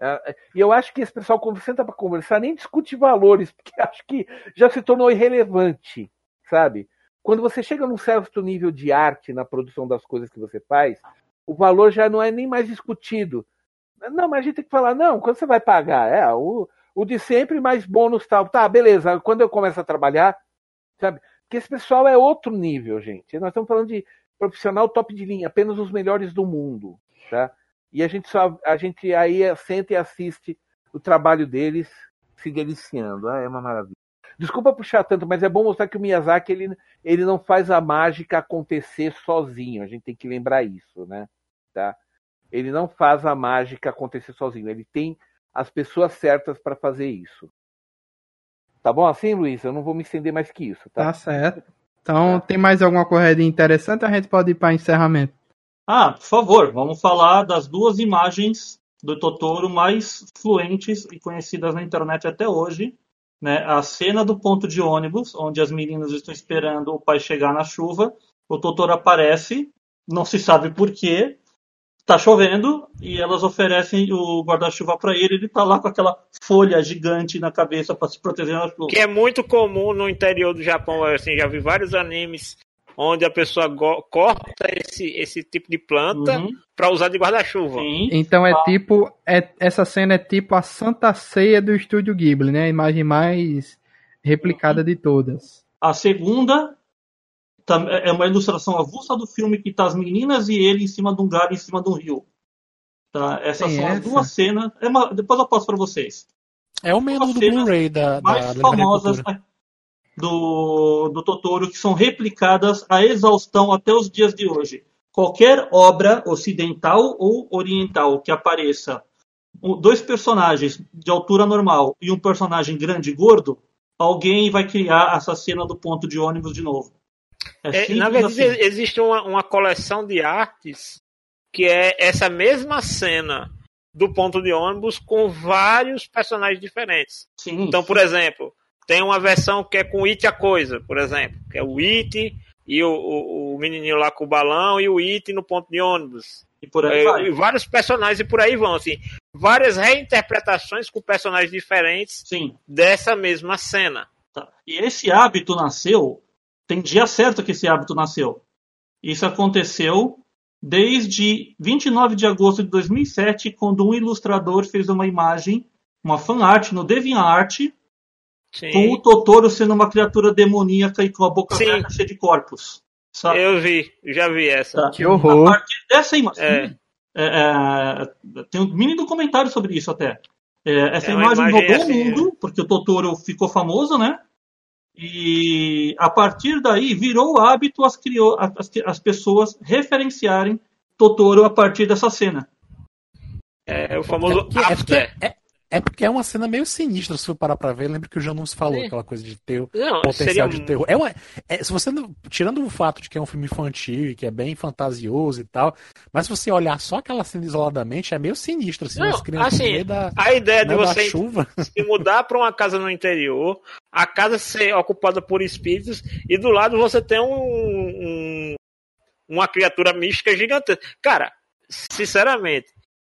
É, e eu acho que esse pessoal, quando senta para conversar, nem discute valores, porque acho que já se tornou irrelevante, sabe? Quando você chega num certo nível de arte na produção das coisas que você faz, o valor já não é nem mais discutido. Não, mas a gente tem que falar, não, quando você vai pagar? É, o, o de sempre, mais bônus tal. Tá, beleza. Quando eu começo a trabalhar, sabe? Porque esse pessoal é outro nível, gente. Nós estamos falando de profissional top de linha, apenas os melhores do mundo, tá? E a gente só, a gente aí senta e assiste o trabalho deles se deliciando. Ah, é uma maravilha. Desculpa puxar tanto, mas é bom mostrar que o Miyazaki ele, ele não faz a mágica acontecer sozinho. A gente tem que lembrar isso, né? Tá? Ele não faz a mágica acontecer sozinho. Ele tem as pessoas certas para fazer isso. Tá bom assim, Luiz? Eu não vou me estender mais que isso, tá? Tá certo. Então, tá. tem mais alguma corrida interessante? A gente pode ir para encerramento. Ah, por favor, vamos falar das duas imagens do Totoro mais fluentes e conhecidas na internet até hoje. Né? A cena do ponto de ônibus, onde as meninas estão esperando o pai chegar na chuva. O Totoro aparece, não se sabe porquê, tá chovendo e elas oferecem o guarda-chuva para ele. Ele tá lá com aquela folha gigante na cabeça para se proteger na chuva. Que é muito comum no interior do Japão. Assim, já vi vários animes onde a pessoa corta esse, esse tipo de planta uhum. para usar de guarda-chuva. Então é ah. tipo, é, essa cena é tipo a Santa Ceia do Estúdio Ghibli, né? A imagem mais replicada uhum. de todas. A segunda é uma ilustração avulsa do filme que tá as meninas e ele em cima de um galho, em cima de um rio. Tá? Essas Tem são essa? as duas cenas. É uma, depois eu passo para vocês. É o menu do Blu-ray da, mais da, famosas do, do Totoro que são replicadas à exaustão até os dias de hoje. Qualquer obra ocidental ou oriental que apareça dois personagens de altura normal e um personagem grande e gordo, alguém vai criar essa cena do ponto de ônibus de novo. É, é, na verdade, assim. existe uma, uma coleção de artes que é essa mesma cena do ponto de ônibus com vários personagens diferentes. Sim, então, por exemplo, tem uma versão que é com It a Coisa, por exemplo, que é o It e o, o, o menininho lá com o balão e o It no ponto de ônibus. E por aí é, vai. E vários personagens e por aí vão, assim. Várias reinterpretações com personagens diferentes Sim. dessa mesma cena. Tá. E esse hábito nasceu tem dia certo que esse hábito nasceu. Isso aconteceu desde 29 de agosto de 2007, quando um ilustrador fez uma imagem, uma fanart no DeviantArt, Sim. com o Totoro sendo uma criatura demoníaca e com a boca aberta cheia de corpos. Sabe? Eu vi, já vi essa. Tá. Que horror. A partir dessa imagem. É. É, é, tem um mini documentário sobre isso até. É, essa imagem, imagem rodou o assim, mundo, né? porque o Totoro ficou famoso, né? E a partir daí virou hábito as, criou, as, as pessoas referenciarem Totoro a partir dessa cena. É, o famoso é porque, é, é, é porque é uma cena meio sinistra, se for parar pra ver. Lembra que o Janus falou Sim. aquela coisa de ter não, potencial de terror. É uma, é, se você tirando o fato de que é um filme infantil, que é bem fantasioso e tal, mas se você olhar só aquela cena isoladamente, é meio sinistro, assim, não, as crianças assim, da, A ideia de né, você chuva. se mudar para uma casa no interior, a casa ser ocupada por espíritos, e do lado você tem um, um uma criatura mística gigantesca. Cara, sinceramente,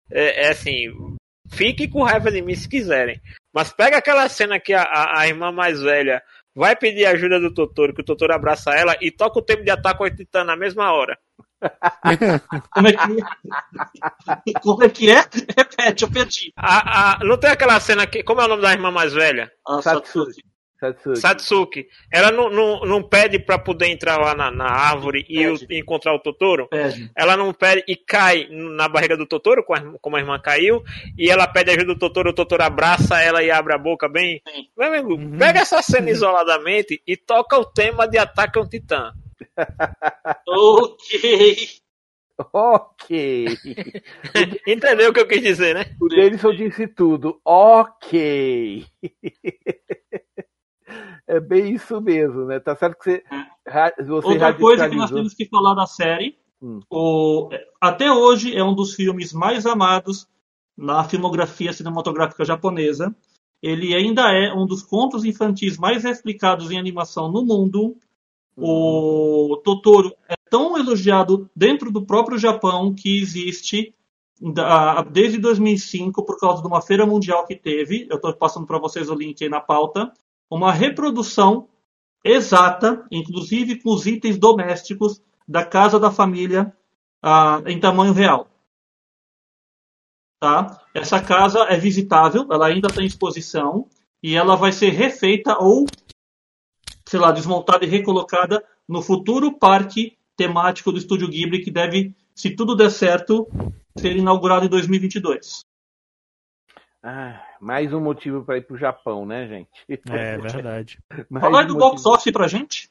é, é assim, Fiquem com raiva de mim se quiserem. Mas pega aquela cena que a, a, a, irmã mais velha vai pedir ajuda do Totoro, que o Totoro abraça ela e toca o tempo de ataque ao Titã na mesma hora. Como é que é? Como é que é? Repete, eu perdi. A, a, não tem aquela cena que. Como é o nome da irmã mais velha? Ah, Satsuki. Satsuki. Satsuki. Ela não, não, não pede para poder entrar lá na, na árvore e, o, encontrar o Totoro. Pede. Ela não pede e cai na barriga do Totoro, como a irmã caiu. E ela pede ajuda do Totoro. O Totoro abraça ela e abre a boca bem. Meu amigo, uhum. pega essa cena isoladamente e toca o tema de Ataque ao Titã. ok. Ok. Entendeu o que eu quis dizer, né? O Denison disse tudo. Ok. É bem isso mesmo, né? Tá certo que você. É. você Outra coisa que nós temos que falar da série. Hum. O, até hoje é um dos filmes mais amados na filmografia cinematográfica japonesa. Ele ainda é um dos contos infantis mais explicados em animação no mundo. O Totoro é tão elogiado dentro do próprio Japão que existe desde 2005 por causa de uma feira mundial que teve. Eu estou passando para vocês o link aí na pauta uma reprodução exata, inclusive com os itens domésticos da casa da família ah, em tamanho real. tá? Essa casa é visitável, ela ainda está em exposição e ela vai ser refeita ou, sei lá, desmontada e recolocada no futuro parque temático do Estúdio Ghibli que deve, se tudo der certo, ser inaugurado em 2022. Ah, mais um motivo para ir pro Japão, né, gente? É verdade. Fala um do box office pra gente.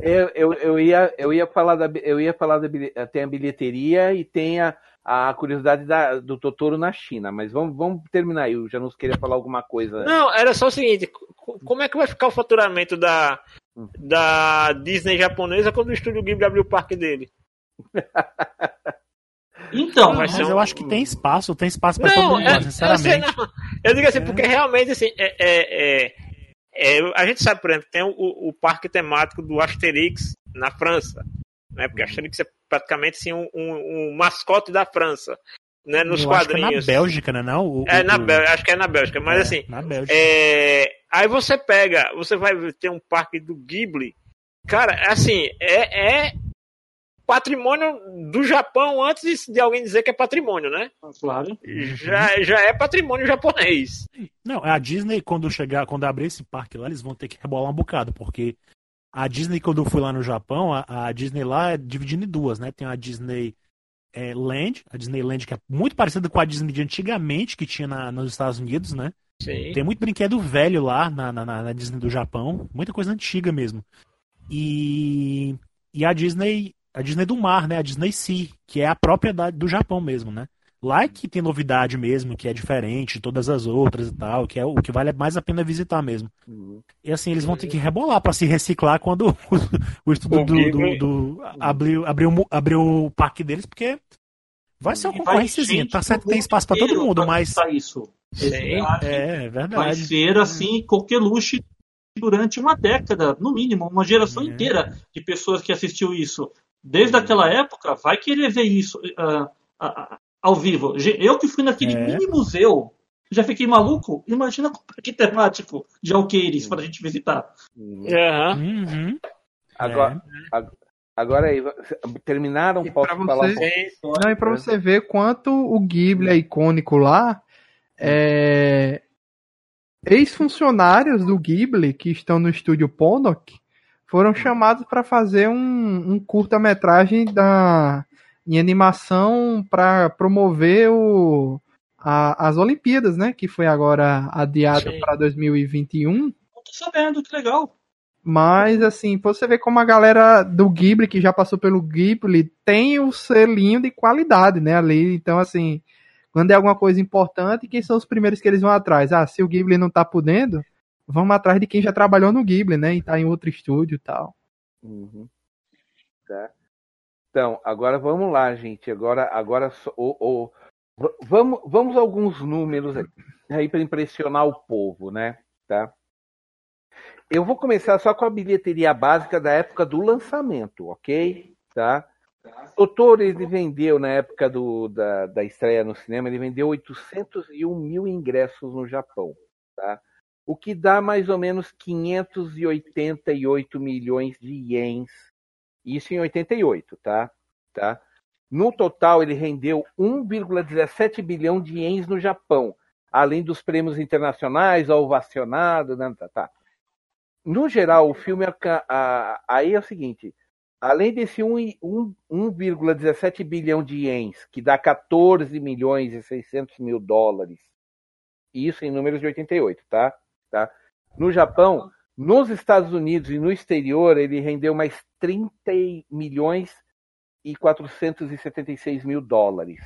Eu, eu, eu, ia, eu ia falar da eu ia falar da tem a bilheteria e tem a, a curiosidade da, do Totoro na China, mas vamos, vamos terminar aí. O Janus queria falar alguma coisa. Não, era só o seguinte: como é que vai ficar o faturamento da, hum. da Disney japonesa quando o estúdio Ghibli abrir o parque dele? Então, mas, mas eu acho que tem espaço, tem espaço para todo mundo, é, sinceramente. Eu, eu, digo assim, é. porque realmente assim, é, é, é, é, a gente sabe, por exemplo, tem o, o, parque temático do Asterix na França, né? Porque Asterix é praticamente assim, um, um, um mascote da França. Né, nos eu quadrinhos. Acho que é na Bélgica, né? Não, o, é, na Bélgica, acho que é na Bélgica, mas assim. Na Bélgica. aí você pega, você vai ter um parque do Ghibli. Cara, assim, é, é patrimônio do Japão antes de alguém dizer que é patrimônio, né? Claro. Já, já é patrimônio japonês. Não, a Disney, quando chegar, quando abrir esse parque lá, eles vão ter que rebolar um bocado, porque a Disney, quando eu fui lá no Japão, a, a Disney lá é dividida em duas, né? Tem a Disney é, Land, a Disneyland, que é muito parecida com a Disney de antigamente, que tinha na, nos Estados Unidos, né? Sim. Tem muito brinquedo velho lá na, na, na Disney do Japão, muita coisa antiga mesmo. E, e a Disney a Disney do mar, né? A Disney Sea, que é a propriedade do Japão mesmo, né? Lá é que tem novidade mesmo, que é diferente de todas as outras e tal, que é o que vale mais a pena visitar mesmo. Uhum. E assim, eles vão ter que rebolar para se reciclar quando o, o estudo do, do, do, abriu, abriu, abriu o parque deles, porque vai ser uma concorrênciazinha. Tá certo que tem espaço para todo mundo, mas. Isso. Sim, é, é verdade. Vai ser assim, qualquer luxo durante uma década, no mínimo, uma geração é. inteira de pessoas que assistiu isso desde aquela época, vai querer ver isso uh, uh, ao vivo. Eu que fui naquele é. mini museu, já fiquei maluco. Imagina que temático de Alqueires para a gente visitar. Uhum. Agora, é. agora aí, terminaram? Posso falar? Você, não, e para você ver quanto o Ghibli é icônico lá, é, ex-funcionários do Ghibli que estão no estúdio Pondock foram chamados para fazer um, um curta-metragem da em animação para promover o, a, as Olimpíadas, né? Que foi agora adiado para 2021. Não tô sabendo, que legal. Mas, assim, você vê como a galera do Ghibli, que já passou pelo Ghibli, tem o selinho de qualidade, né? Ali, então, assim, quando é alguma coisa importante, quem são os primeiros que eles vão atrás? Ah, se o Ghibli não tá podendo, vamos atrás de quem já trabalhou no Ghibli, né? E tá em outro estúdio e tal. Uhum. Tá. Então, agora vamos lá, gente. Agora, agora o, o, vamos, vamos alguns números aí para impressionar o povo, né? Tá? Eu vou começar só com a bilheteria básica da época do lançamento, ok? Tá? O Toro ele vendeu na época do, da, da estreia no cinema, ele vendeu 801 mil ingressos no Japão, tá? O que dá mais ou menos 588 milhões de ienes. Isso em 88, tá? tá? No total, ele rendeu 1,17 bilhão de ienes no Japão, além dos prêmios internacionais, ovacionado, né? tá, tá. No geral, o filme aí é o seguinte: além desse 1,17 bilhão de ienes, que dá 14 milhões e 600 mil dólares, isso em números de 88, tá? Tá? No Japão, nos Estados Unidos e no exterior, ele rendeu mais 30 milhões e 476 mil dólares.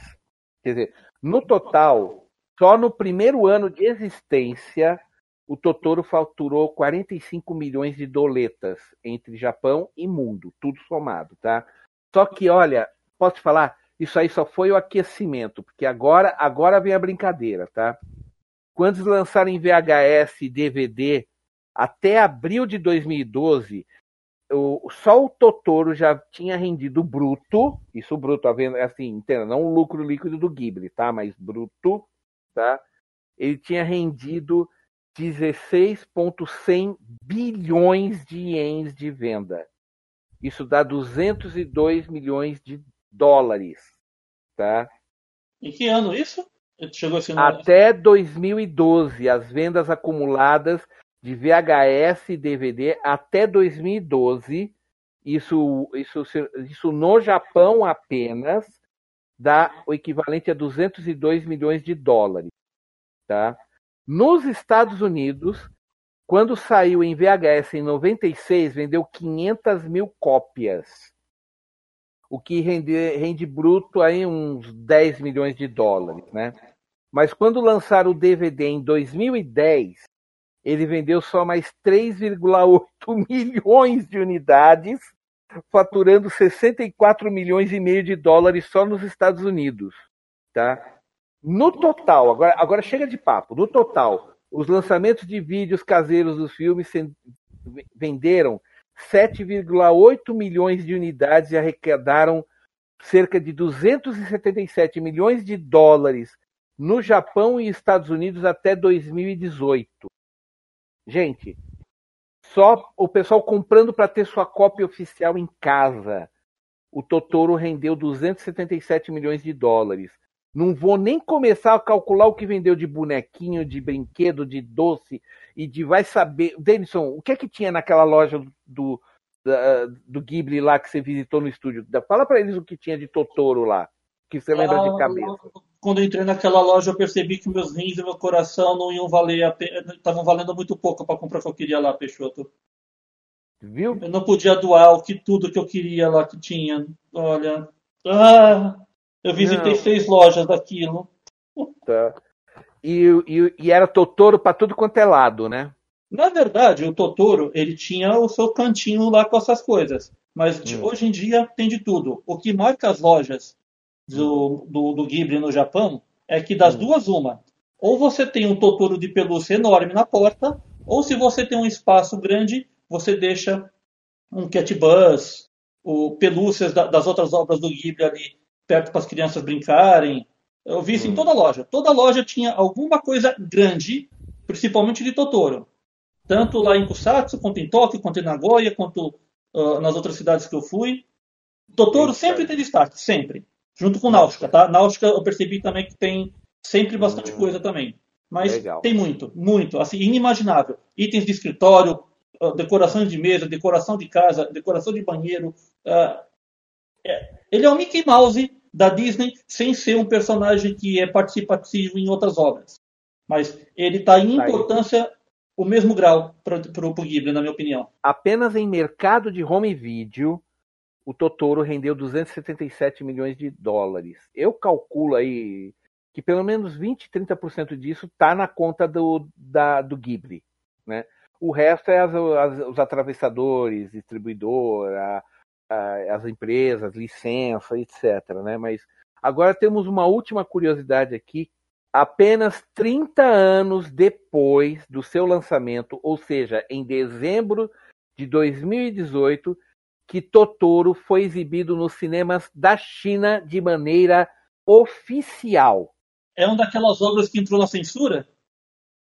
Quer dizer, no total, só no primeiro ano de existência, o Totoro faturou 45 milhões de doletas entre Japão e mundo, tudo somado, tá? Só que, olha, posso te falar, isso aí só foi o aquecimento, porque agora, agora vem a brincadeira, tá? Quando eles lançaram em VHS e DVD, até abril de 2012, o, só o Totoro já tinha rendido bruto, isso bruto, assim, não o lucro líquido do Ghibli, tá? Mas bruto, tá? Ele tinha rendido 16,100 bilhões de ienes de venda. Isso dá 202 milhões de dólares, tá? Em que ano isso? Chegou assim, Até 2012, as vendas acumuladas de VHS e DVD até 2012, isso, isso, isso no Japão apenas, dá o equivalente a 202 milhões de dólares. Tá? Nos Estados Unidos, quando saiu em VHS em 96, vendeu 500 mil cópias, o que rende, rende bruto aí uns 10 milhões de dólares, né? Mas quando lançaram o DVD em 2010, ele vendeu só mais 3,8 milhões de unidades, faturando 64 milhões e meio de dólares só nos Estados Unidos, tá? No total, agora, agora chega de papo. No total, os lançamentos de vídeos caseiros dos filmes venderam 7,8 milhões de unidades e arrecadaram cerca de 277 milhões de dólares no Japão e Estados Unidos até 2018. Gente, só o pessoal comprando para ter sua cópia oficial em casa. O Totoro rendeu 277 milhões de dólares. Não vou nem começar a calcular o que vendeu de bonequinho, de brinquedo, de doce e de vai saber. Denison, o que é que tinha naquela loja do, do, do Ghibli lá que você visitou no estúdio? Fala para eles o que tinha de Totoro lá, que você lembra ah, de cabeça. Quando eu entrei naquela loja, eu percebi que meus rins e meu coração não iam valer a pena, estavam valendo muito pouco para comprar o que eu queria lá, Peixoto. Viu? Eu não podia doar o que tudo que eu queria lá que tinha. Olha. Ah! Eu visitei não. seis lojas daquilo. Tá. E, e, e era Totoro para tudo quanto é lado, né? Na verdade, o Totoro, ele tinha o seu cantinho lá com essas coisas. Mas hum. hoje em dia tem de tudo. O que marca as lojas do, do, do Ghibli no Japão é que das hum. duas, uma. Ou você tem um Totoro de pelúcia enorme na porta, ou se você tem um espaço grande, você deixa um cat bus, o pelúcias da, das outras obras do Ghibli ali perto para as crianças brincarem. Eu vi isso hum. em toda loja. Toda loja tinha alguma coisa grande, principalmente de Totoro. Tanto lá em Kusatsu, quanto em Tóquio, quanto em Nagoya, quanto uh, nas outras cidades que eu fui. Totoro sempre tem destaque, sempre. Junto com Náutica, tá? Náutica eu percebi também que tem sempre bastante hum. coisa também. Mas Legal. tem muito, muito, assim, inimaginável. Itens de escritório, uh, decoração de mesa, decoração de casa, decoração de banheiro. Uh, é, ele é o Mickey Mouse da Disney sem ser um personagem que é participativo em outras obras. Mas ele está em tá importância o mesmo grau para o Ghibli, na minha opinião. Apenas em mercado de home video, o Totoro rendeu 277 milhões de dólares. Eu calculo aí que pelo menos 20, 30% disso está na conta do, da, do Ghibli. Né? O resto é as, as, os atravessadores, distribuidor, a, as empresas, licença, etc. Né? Mas agora temos uma última curiosidade aqui. Apenas 30 anos depois do seu lançamento, ou seja, em dezembro de 2018, que Totoro foi exibido nos cinemas da China de maneira oficial. É uma daquelas obras que entrou na censura?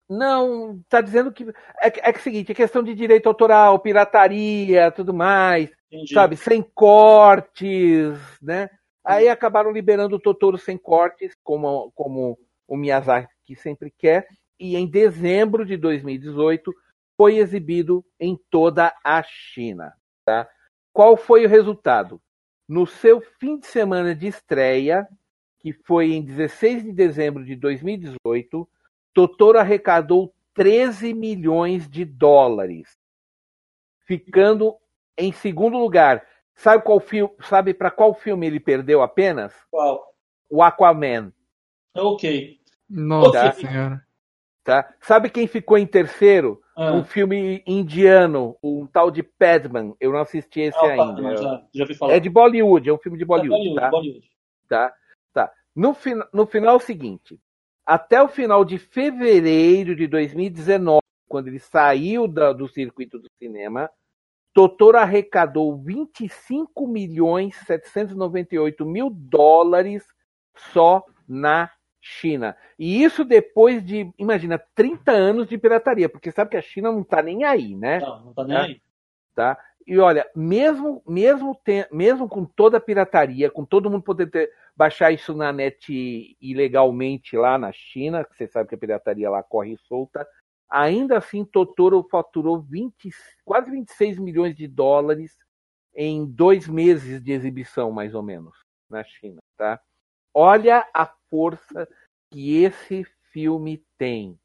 Não, está dizendo que. É, é, é o seguinte, é questão de direito autoral, pirataria, tudo mais. Entendi. sabe, sem cortes, né? Aí acabaram liberando o Totoro sem cortes, como, como o Miyazaki sempre quer, e em dezembro de 2018 foi exibido em toda a China. Tá? Qual foi o resultado? No seu fim de semana de estreia, que foi em 16 de dezembro de 2018, Totoro arrecadou 13 milhões de dólares, ficando em segundo lugar, sabe qual filme, sabe para qual filme ele perdeu apenas? Qual? O Aquaman. Ok. Nossa tá? senhora. Tá? Sabe quem ficou em terceiro? Ah. Um filme indiano, um tal de Padman. Eu não assisti esse ah, ainda. Padman, já, já vi falar. É de Bollywood, é um filme de Bollywood. É Bollywood, tá? Bollywood. Tá? Tá. No, fin no final é o seguinte: até o final de fevereiro de 2019, quando ele saiu da, do circuito do cinema, Totoro arrecadou 25 milhões 798 mil dólares só na China. E isso depois de, imagina, 30 anos de pirataria, porque sabe que a China não está nem aí, né? Não, não está nem tá? aí. Tá? E olha, mesmo mesmo tem, mesmo com toda a pirataria, com todo mundo poder ter, baixar isso na net ilegalmente lá na China, que você sabe que a pirataria lá corre solta. Ainda assim, Totoro faturou 20, quase 26 milhões de dólares em dois meses de exibição, mais ou menos, na China. Tá? Olha a força que esse filme tem.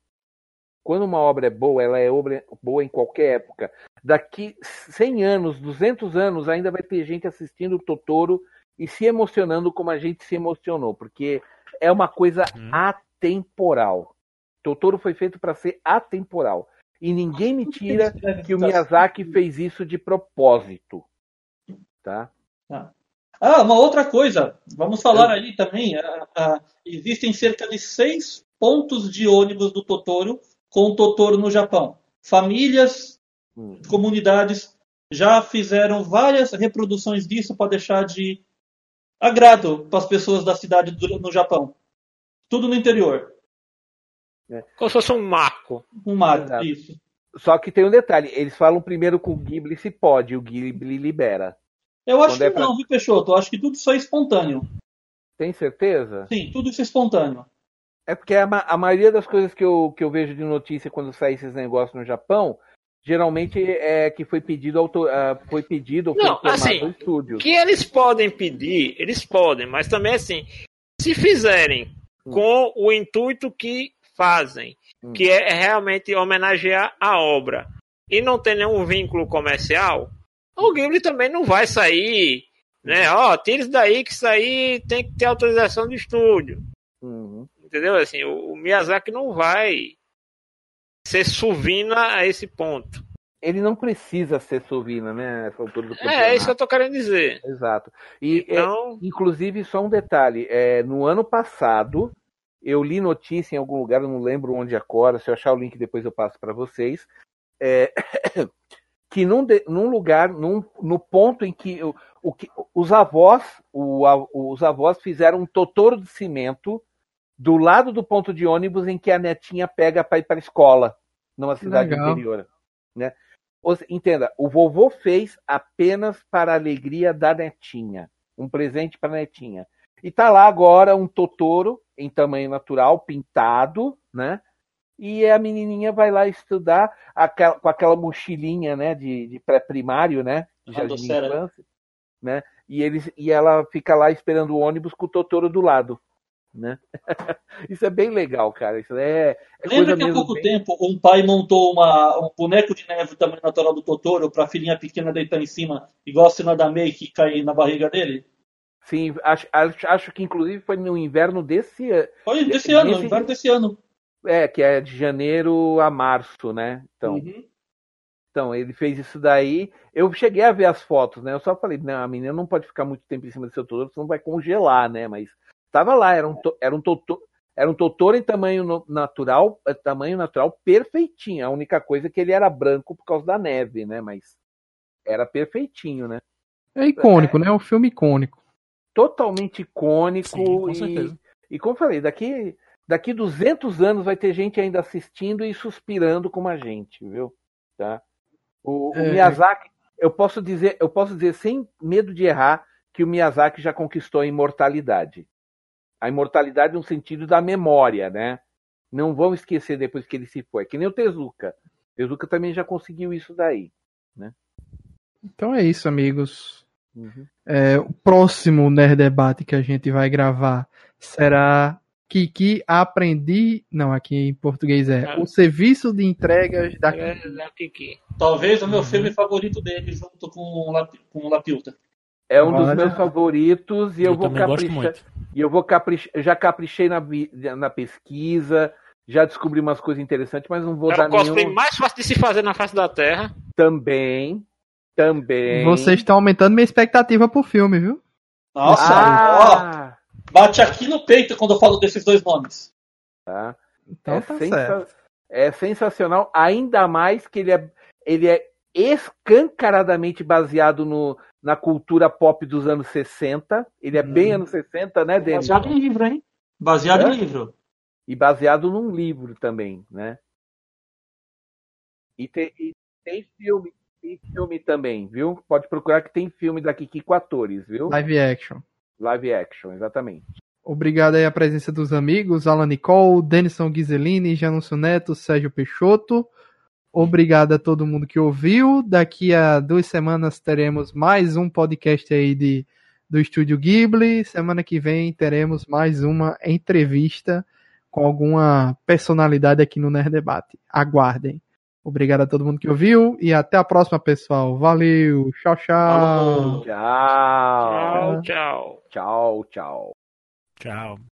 Quando uma obra é boa, ela é obra boa em qualquer época. Daqui 100 anos, 200 anos, ainda vai ter gente assistindo o Totoro e se emocionando como a gente se emocionou, porque é uma coisa uhum. atemporal. Totoro foi feito para ser atemporal. E ninguém me tira que o Miyazaki fez isso de propósito. Tá? Ah, ah uma outra coisa. Vamos falar aí também. Ah, ah, existem cerca de seis pontos de ônibus do Totoro com o Totoro no Japão. Famílias, hum. comunidades já fizeram várias reproduções disso para deixar de agrado para as pessoas da cidade do, no Japão. Tudo no interior. É. Como se fosse um marco. Um marco, Exato. isso. Só que tem um detalhe, eles falam primeiro com o Ghibli se pode, o Ghibli libera. Eu acho Quando que é pra... não, viu, Peixoto? Eu acho que tudo isso é espontâneo. Tem certeza? Sim, tudo isso é espontâneo. É porque a, a maioria das coisas que eu, que eu vejo de notícia quando saem esses negócios no Japão, geralmente é que foi pedido autor, uh, foi pedido não foi assim estúdio. que eles podem pedir eles podem mas também assim se fizerem hum. com o intuito que fazem hum. que é realmente homenagear a obra e não tem nenhum vínculo comercial o Ghibli também não vai sair né ó tira isso daí que isso aí tem que ter autorização do estúdio uhum. entendeu assim o, o Miyazaki não vai ser suvina a esse ponto. Ele não precisa ser suvina, né? Essa altura do É, é isso que eu tô querendo dizer. Exato. E, é, então... É, inclusive, só um detalhe: é, no ano passado, eu li notícia em algum lugar, não lembro onde agora, se eu achar o link depois eu passo para vocês, é, que num, de, num lugar, num, no ponto em que, o, o que os avós, o, a, os avós fizeram um totoro de cimento do lado do ponto de ônibus em que a netinha pega para ir para a escola, numa cidade Legal. interior. Né? Entenda, o vovô fez apenas para a alegria da netinha, um presente para a netinha. E tá lá agora um Totoro em tamanho natural, pintado, né? E a menininha vai lá estudar aquela, com aquela mochilinha, né, de, de pré-primário, né, de jardim de infância, né? E eles e ela fica lá esperando o ônibus com o Totoro do lado né? Isso é bem legal, cara. Isso é, é Lembra que há pouco bem... tempo um pai montou uma, um boneco de neve tamanho natural do Totoro para a filhinha pequena deitar em cima, igual a cena da May que cai na barriga dele? Sim, acho, acho, acho que inclusive foi no inverno desse, foi desse, desse ano. inverno desse ano. É, que é de janeiro a março, né? Então, uhum. então, ele fez isso daí. Eu cheguei a ver as fotos, né? Eu só falei, não, a menina não pode ficar muito tempo em cima do seu Totoro, senão vai congelar, né? Mas Estava lá, era um, era um Totoro, era um Totoro em tamanho natural, eh, tamanho natural perfeitinho. A única coisa é que ele era branco por causa da neve, né? Mas era perfeitinho, né? É icônico, é, né? É um filme icônico. Totalmente icônico Sim, com e, e como eu falei, daqui daqui 200 anos vai ter gente ainda assistindo e suspirando como a gente, viu? Tá? O, é... o Miyazaki, eu posso dizer, eu posso dizer sem medo de errar que o Miyazaki já conquistou a imortalidade a imortalidade no sentido da memória, né? Não vão esquecer depois que ele se foi. Que nem o Tezuka. O Tezuka também já conseguiu isso daí, né? Então é isso, amigos. Uhum. É, o próximo Nerd Debate que a gente vai gravar será Kiki Aprendi. Não, aqui em português é ah. O Serviço de Entregas da é, Kiki. Talvez o meu uhum. filme favorito dele, junto com, com Lapiuta. É um dos meus favoritos e eu, eu vou caprichar. E eu vou caprichar, já caprichei na, na pesquisa, já descobri umas coisas interessantes, mas não vou é dar o cosplay nenhum... mais fácil de se fazer na face da Terra. Também, também. Vocês estão aumentando minha expectativa pro filme, viu? Nossa, ah. ó, bate aqui no peito quando eu falo desses dois nomes. Tá. Então é, tá sensa... é sensacional, ainda mais que ele é, ele é escancaradamente baseado no, na cultura pop dos anos 60. Ele é hum. bem anos 60, né, Denis? Baseado em livro, hein? Baseado é? em livro. E baseado num livro também, né? E tem, e tem filme, tem filme também, viu? Pode procurar que tem filme da Kiki com atores, viu? Live action. Live action, exatamente. Obrigado aí a presença dos amigos, Alan Nicole, Denison Ghiselini, Janúncio Neto, Sérgio Peixoto. Obrigado a todo mundo que ouviu. Daqui a duas semanas teremos mais um podcast aí de, do Estúdio Ghibli. Semana que vem teremos mais uma entrevista com alguma personalidade aqui no Nerd Debate. Aguardem. Obrigado a todo mundo que ouviu e até a próxima, pessoal. Valeu. Tchau, tchau. Tchau. Tchau, tchau. Tchau, tchau. Tchau.